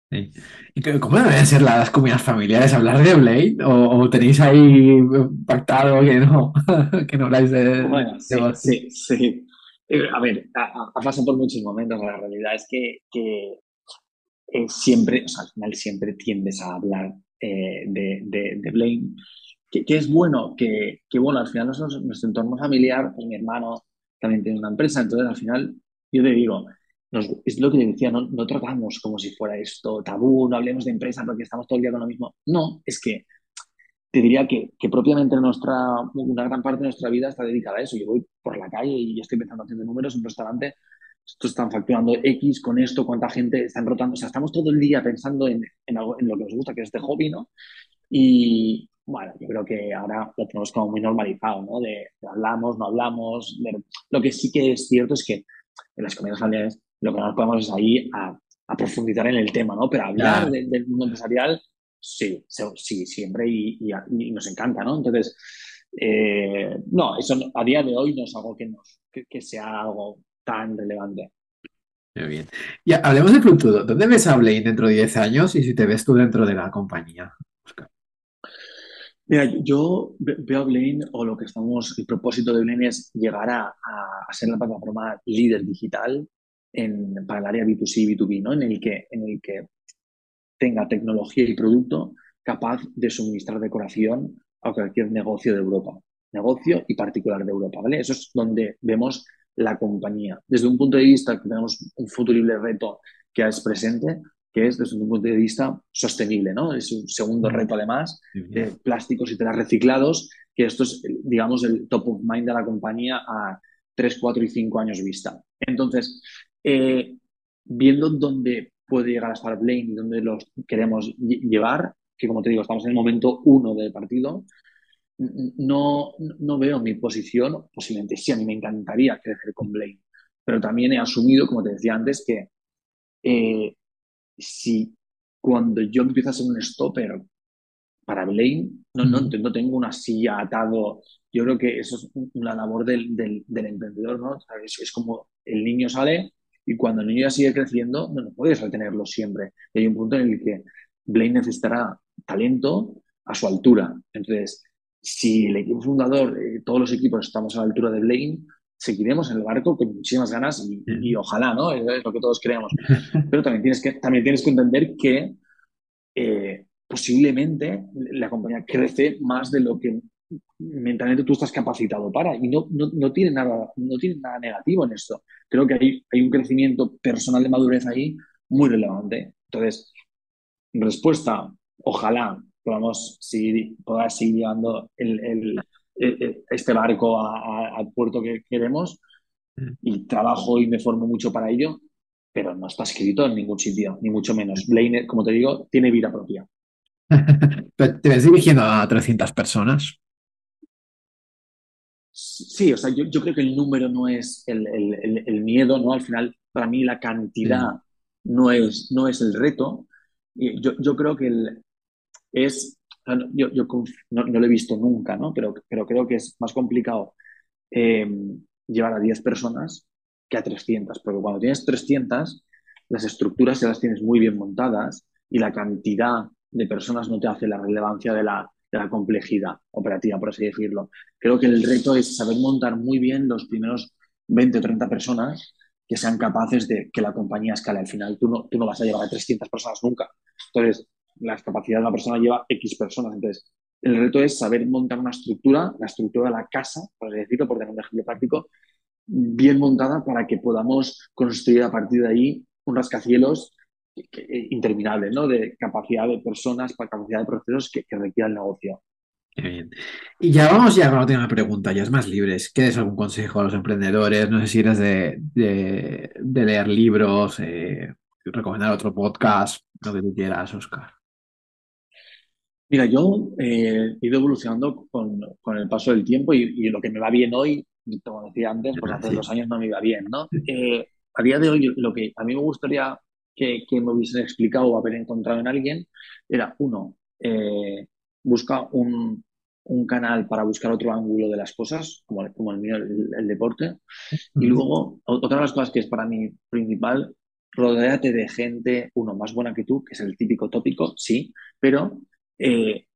¿Y cómo deben ser las comidas familiares? ¿Hablar de Blade? ¿O, tenéis ahí pactado que no, que no habláis de, bueno, sí, sí, eh, A ver, ha, pasado por muchos momentos. La realidad es que, que eh, siempre, o sea, al final siempre tiendes a hablar eh, de, de, de Blade. Que, que, es bueno, que, que bueno, al final nuestro, nuestro entorno familiar, pues mi hermano también tiene una empresa, entonces al final yo te digo, es lo que decía, no, no, tratamos como si fuera esto tabú, no hablemos de empresa porque estamos todo el día con lo mismo. No, es que te diría que, que, propiamente nuestra, una gran parte de nuestra vida está dedicada a eso. Yo voy por la calle y estoy empezando haciendo números en un restaurante, estos están facturando X con esto, cuánta gente están rotando. O sea, estamos todo el día pensando en, en, algo, en lo que nos gusta, que es este hobby, ¿no? Y bueno, yo creo que ahora lo tenemos como muy normalizado, ¿no? De, hablamos, no hablamos. lo que sí que es cierto es que en las comidas familiares lo que nos podemos es ahí a, profundizar en el tema, ¿no? Pero hablar del mundo empresarial, sí, sí, siempre y, nos encanta, ¿no? Entonces, eh, no, eso a día de hoy no es algo que, nos, que, sea algo tan relevante. Muy bien. Y hablemos de futuro. ¿Dónde ves a Blaine dentro de 10 años y si te ves tú dentro de la compañía? Mira, yo veo a Blaine o lo que estamos, el propósito de Blaine es llegar a, a ser la plataforma líder digital para el área B2C y B2B, ¿no? en, el que, en el que tenga tecnología y producto capaz de suministrar decoración a cualquier negocio de Europa, negocio y particular de Europa. ¿vale? Eso es donde vemos la compañía. Desde un punto de vista que tenemos un futurible reto que es presente, que es desde un punto de vista sostenible, ¿no? Es un segundo reto además, de plásticos y telas reciclados, que esto es, digamos, el top of mind de la compañía a 3, 4 y 5 años vista. Entonces, eh, viendo dónde puede llegar a estar Blaine y dónde los queremos llevar, que como te digo, estamos en el momento uno del partido, no, no veo mi posición, posiblemente sí, a mí me encantaría crecer con Blaine, pero también he asumido, como te decía antes, que eh, si cuando yo empiezo a ser un stopper para Blaine, no, no, no tengo una silla atado. Yo creo que eso es una labor del, del, emprendedor, ¿no? Es, es, como el niño sale y cuando el niño ya sigue creciendo, no, no puedes retenerlo siempre. Y hay un punto en el que Blaine necesitará talento a su altura. Entonces, si el equipo fundador, eh, todos los equipos estamos a la altura de Blaine, seguiremos en el barco con muchísimas ganas y, ojalá, ¿no? Es lo que todos creemos. Pero también tienes que, también tienes que entender que eh, posiblemente la compañía crece más de lo que mentalmente tú estás capacitado para y no, no, tiene, nada, no tiene nada negativo en esto. Creo que hay, hay un crecimiento personal de madurez ahí muy relevante. Entonces, respuesta, ojalá podamos seguir, poder seguir llevando el, este barco al puerto que queremos mm. y trabajo y me formo mucho para ello, pero no está escrito en ningún sitio, ni mucho menos. Blaine, como te digo, tiene vida propia. ¿Te ves dirigiendo a 300 personas? Sí, o sea, yo, yo creo que el número no es el, el, el, miedo, ¿no? Al final, para mí la cantidad no, es, no es el reto. Yo, yo creo que el, es, yo, yo no, no, lo he visto nunca, ¿no? Pero, pero creo que es más complicado eh, llevar a 10 personas que a 300, porque cuando tienes 300, las estructuras ya las tienes muy bien montadas y la cantidad de personas no te hace la relevancia de la, de la complejidad operativa, por así decirlo. Creo que el reto es saber montar muy bien los primeros 20 o 30 personas que sean capaces de que la compañía escale. Al final, tú no, tú no vas a llevar a 300 personas nunca. Entonces, la capacidad de una persona lleva X personas. Entonces, el reto es saber montar una estructura, la estructura de la casa, por así decirlo, por tener un ejemplo práctico, bien montada para que podamos construir a partir de ahí un rascacielos interminable, ¿no? De capacidad de personas, para capacidad de procesos que, que requiera el negocio. bien. Y ya vamos ya con la última pregunta, ya es más libres. ¿Quieres algún consejo a los emprendedores? No sé si eres de, de, leer libros, eh, recomendar otro podcast, lo que tú quieras, Oscar. Mira, yo eh, he ido evolucionando con, con, el paso del tiempo y, lo que me va bien hoy, como decía antes, pues hace dos años no me iba bien, ¿no? Eh, a día de hoy, lo que a mí me gustaría que, que me hubiesen explicado o haber encontrado en alguien era, uno, eh, busca un, un, canal para buscar otro ángulo de las cosas, como, como el mío, el, deporte. Y luego, otra de las cosas que es para mí principal, rodéate de gente, uno, más buena que tú, que es el típico tópico, sí, pero eh,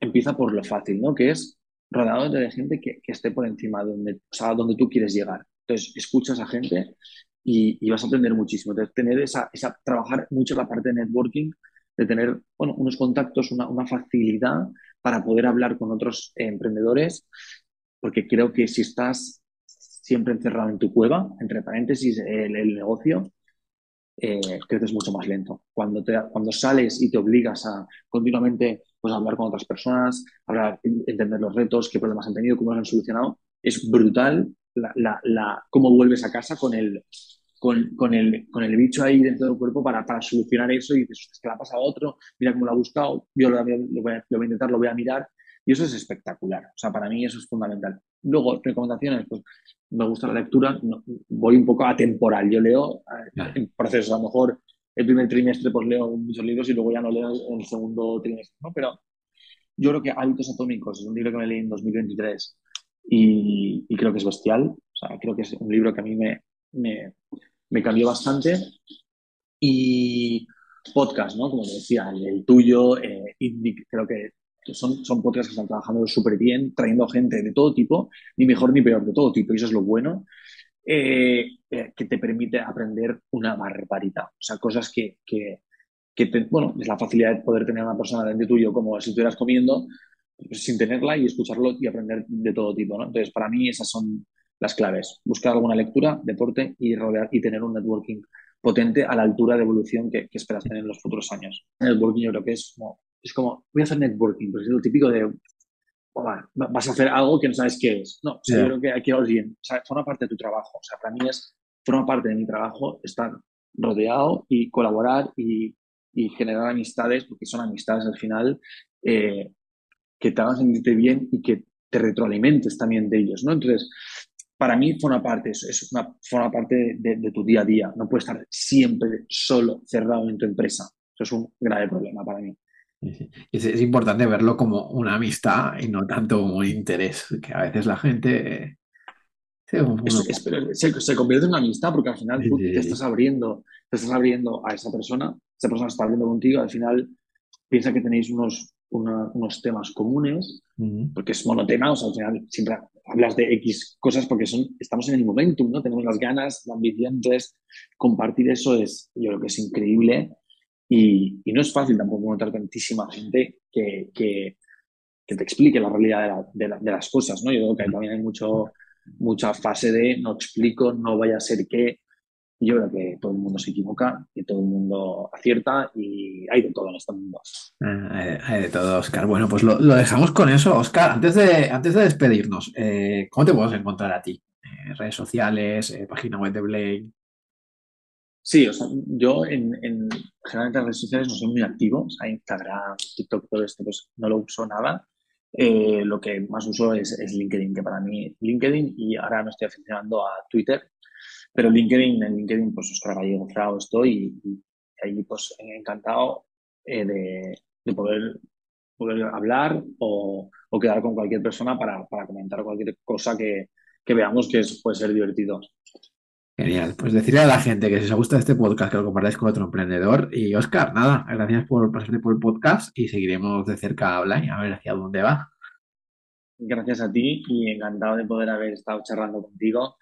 empieza por lo fácil, ¿no? Que es rodeado de gente que, que, esté por encima de donde, o sea, donde tú quieres llegar. Entonces, escuchas a gente y, y vas a aprender muchísimo. Entonces, tener esa, esa, trabajar mucho la parte de networking, de tener, bueno, unos contactos, una, una facilidad para poder hablar con otros emprendedores, porque creo que si estás siempre encerrado en tu cueva, entre paréntesis, el, el negocio, eh, creces mucho más lento. Cuando, te, cuando sales y te obligas a continuamente pues, hablar con otras personas, hablar, entender los retos, qué problemas han tenido, cómo los han solucionado, es brutal la, la, la, cómo vuelves a casa con el, con, con, el, con el bicho ahí dentro del cuerpo para, para solucionar eso y dices, es que le ha pasado a otro, mira cómo lo ha buscado, yo lo, lo, voy a, lo voy a intentar, lo voy a mirar. Y eso es espectacular. O sea, para mí eso es fundamental. Luego, recomendaciones, pues me gusta la lectura, voy un poco atemporal. Yo leo en procesos, a lo mejor el primer trimestre pues leo muchos libros y luego ya no leo en el segundo trimestre, ¿no? Pero yo creo que Hábitos Atómicos es un libro que me leí en 2023 y, creo que es bestial. O sea, creo que es un libro que a mí me, me, cambió bastante. Y podcast, ¿no? Como decía, el, tuyo, eh, creo que son, son podcasts que están trabajando súper bien, trayendo gente de todo tipo, ni mejor ni peor, de todo tipo, y eso es lo bueno, eh, eh, que te permite aprender una barbaridad. O sea, cosas que, que, que bueno, es la facilidad de poder tener a una persona delante tuyo como si estuvieras comiendo, sin tenerla y escucharlo y aprender de todo tipo, ¿no? Entonces, para mí esas son las claves. Buscar alguna lectura, deporte y rodear y tener un networking potente a la altura de evolución que, que esperas tener en los futuros años. El networking yo creo que es como es como, voy a hacer networking, pues es lo típico de, vas a hacer algo que no sabes qué es. No, o sea, yo creo que hay que bien. O sea, forma parte de tu trabajo. O sea, para mí es, forma parte de mi trabajo estar rodeado y colaborar y, y generar amistades, porque son amistades al final, eh, que te hagan sentirte bien y que te retroalimentes también de ellos, ¿no? Entonces, para mí forma parte, es, es una, forma parte de, tu día a día. No puedes estar siempre solo cerrado en tu empresa. Eso es un grave problema para mí. Es, importante verlo como una amistad y no tanto como un interés, que a veces la gente... se, convierte en una amistad porque al final tú te estás abriendo, te estás abriendo a esa persona, esa persona está abriendo contigo, al final piensa que tenéis unos, unos temas comunes, porque es monotema, o sea, al final siempre hablas de X cosas porque son, estamos en el momentum, ¿no? Tenemos las ganas, la ambición, entonces compartir eso es, yo creo que es increíble y, y no es fácil tampoco encontrar tantísima gente que, que, que te explique la realidad de, de, las cosas, ¿no? Yo creo que también hay mucho, mucha fase de no explico, no vaya a ser que, yo creo que todo el mundo se equivoca y todo el mundo acierta y hay de todo en este mundo. Ah, hay, de todo, Oscar. Bueno, pues lo, dejamos con eso. Oscar, antes de, antes de despedirnos, eh, ¿cómo te podemos encontrar a ti? Eh, redes sociales, eh, página web de Blade. Sí, o sea, yo en, en generalmente en redes sociales no soy muy activo, o sea, Instagram, TikTok, todo esto, pues no lo uso nada. lo que más uso es, es, LinkedIn, que para mí LinkedIn y ahora me estoy aficionando a Twitter, pero LinkedIn, en LinkedIn, pues Oscar Gallego Frao estoy y, ahí pues encantado eh, de, poder, poder hablar o, quedar con cualquier persona para, comentar cualquier cosa que, veamos que puede ser divertido. Genial. Pues decirle a la gente que si os gusta este podcast, que lo compartáis con otro emprendedor. Y Oscar, nada, gracias por pasarte por el podcast y seguiremos de cerca online a ver hacia dónde va. Gracias a ti y encantado de poder haber estado charlando contigo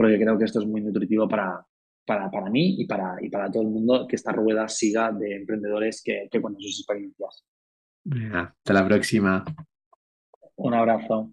porque creo que esto es muy nutritivo para, para, para mí y para, y para todo el mundo que esta rueda siga de emprendedores que, que sus experiencias. hasta la próxima. Un abrazo.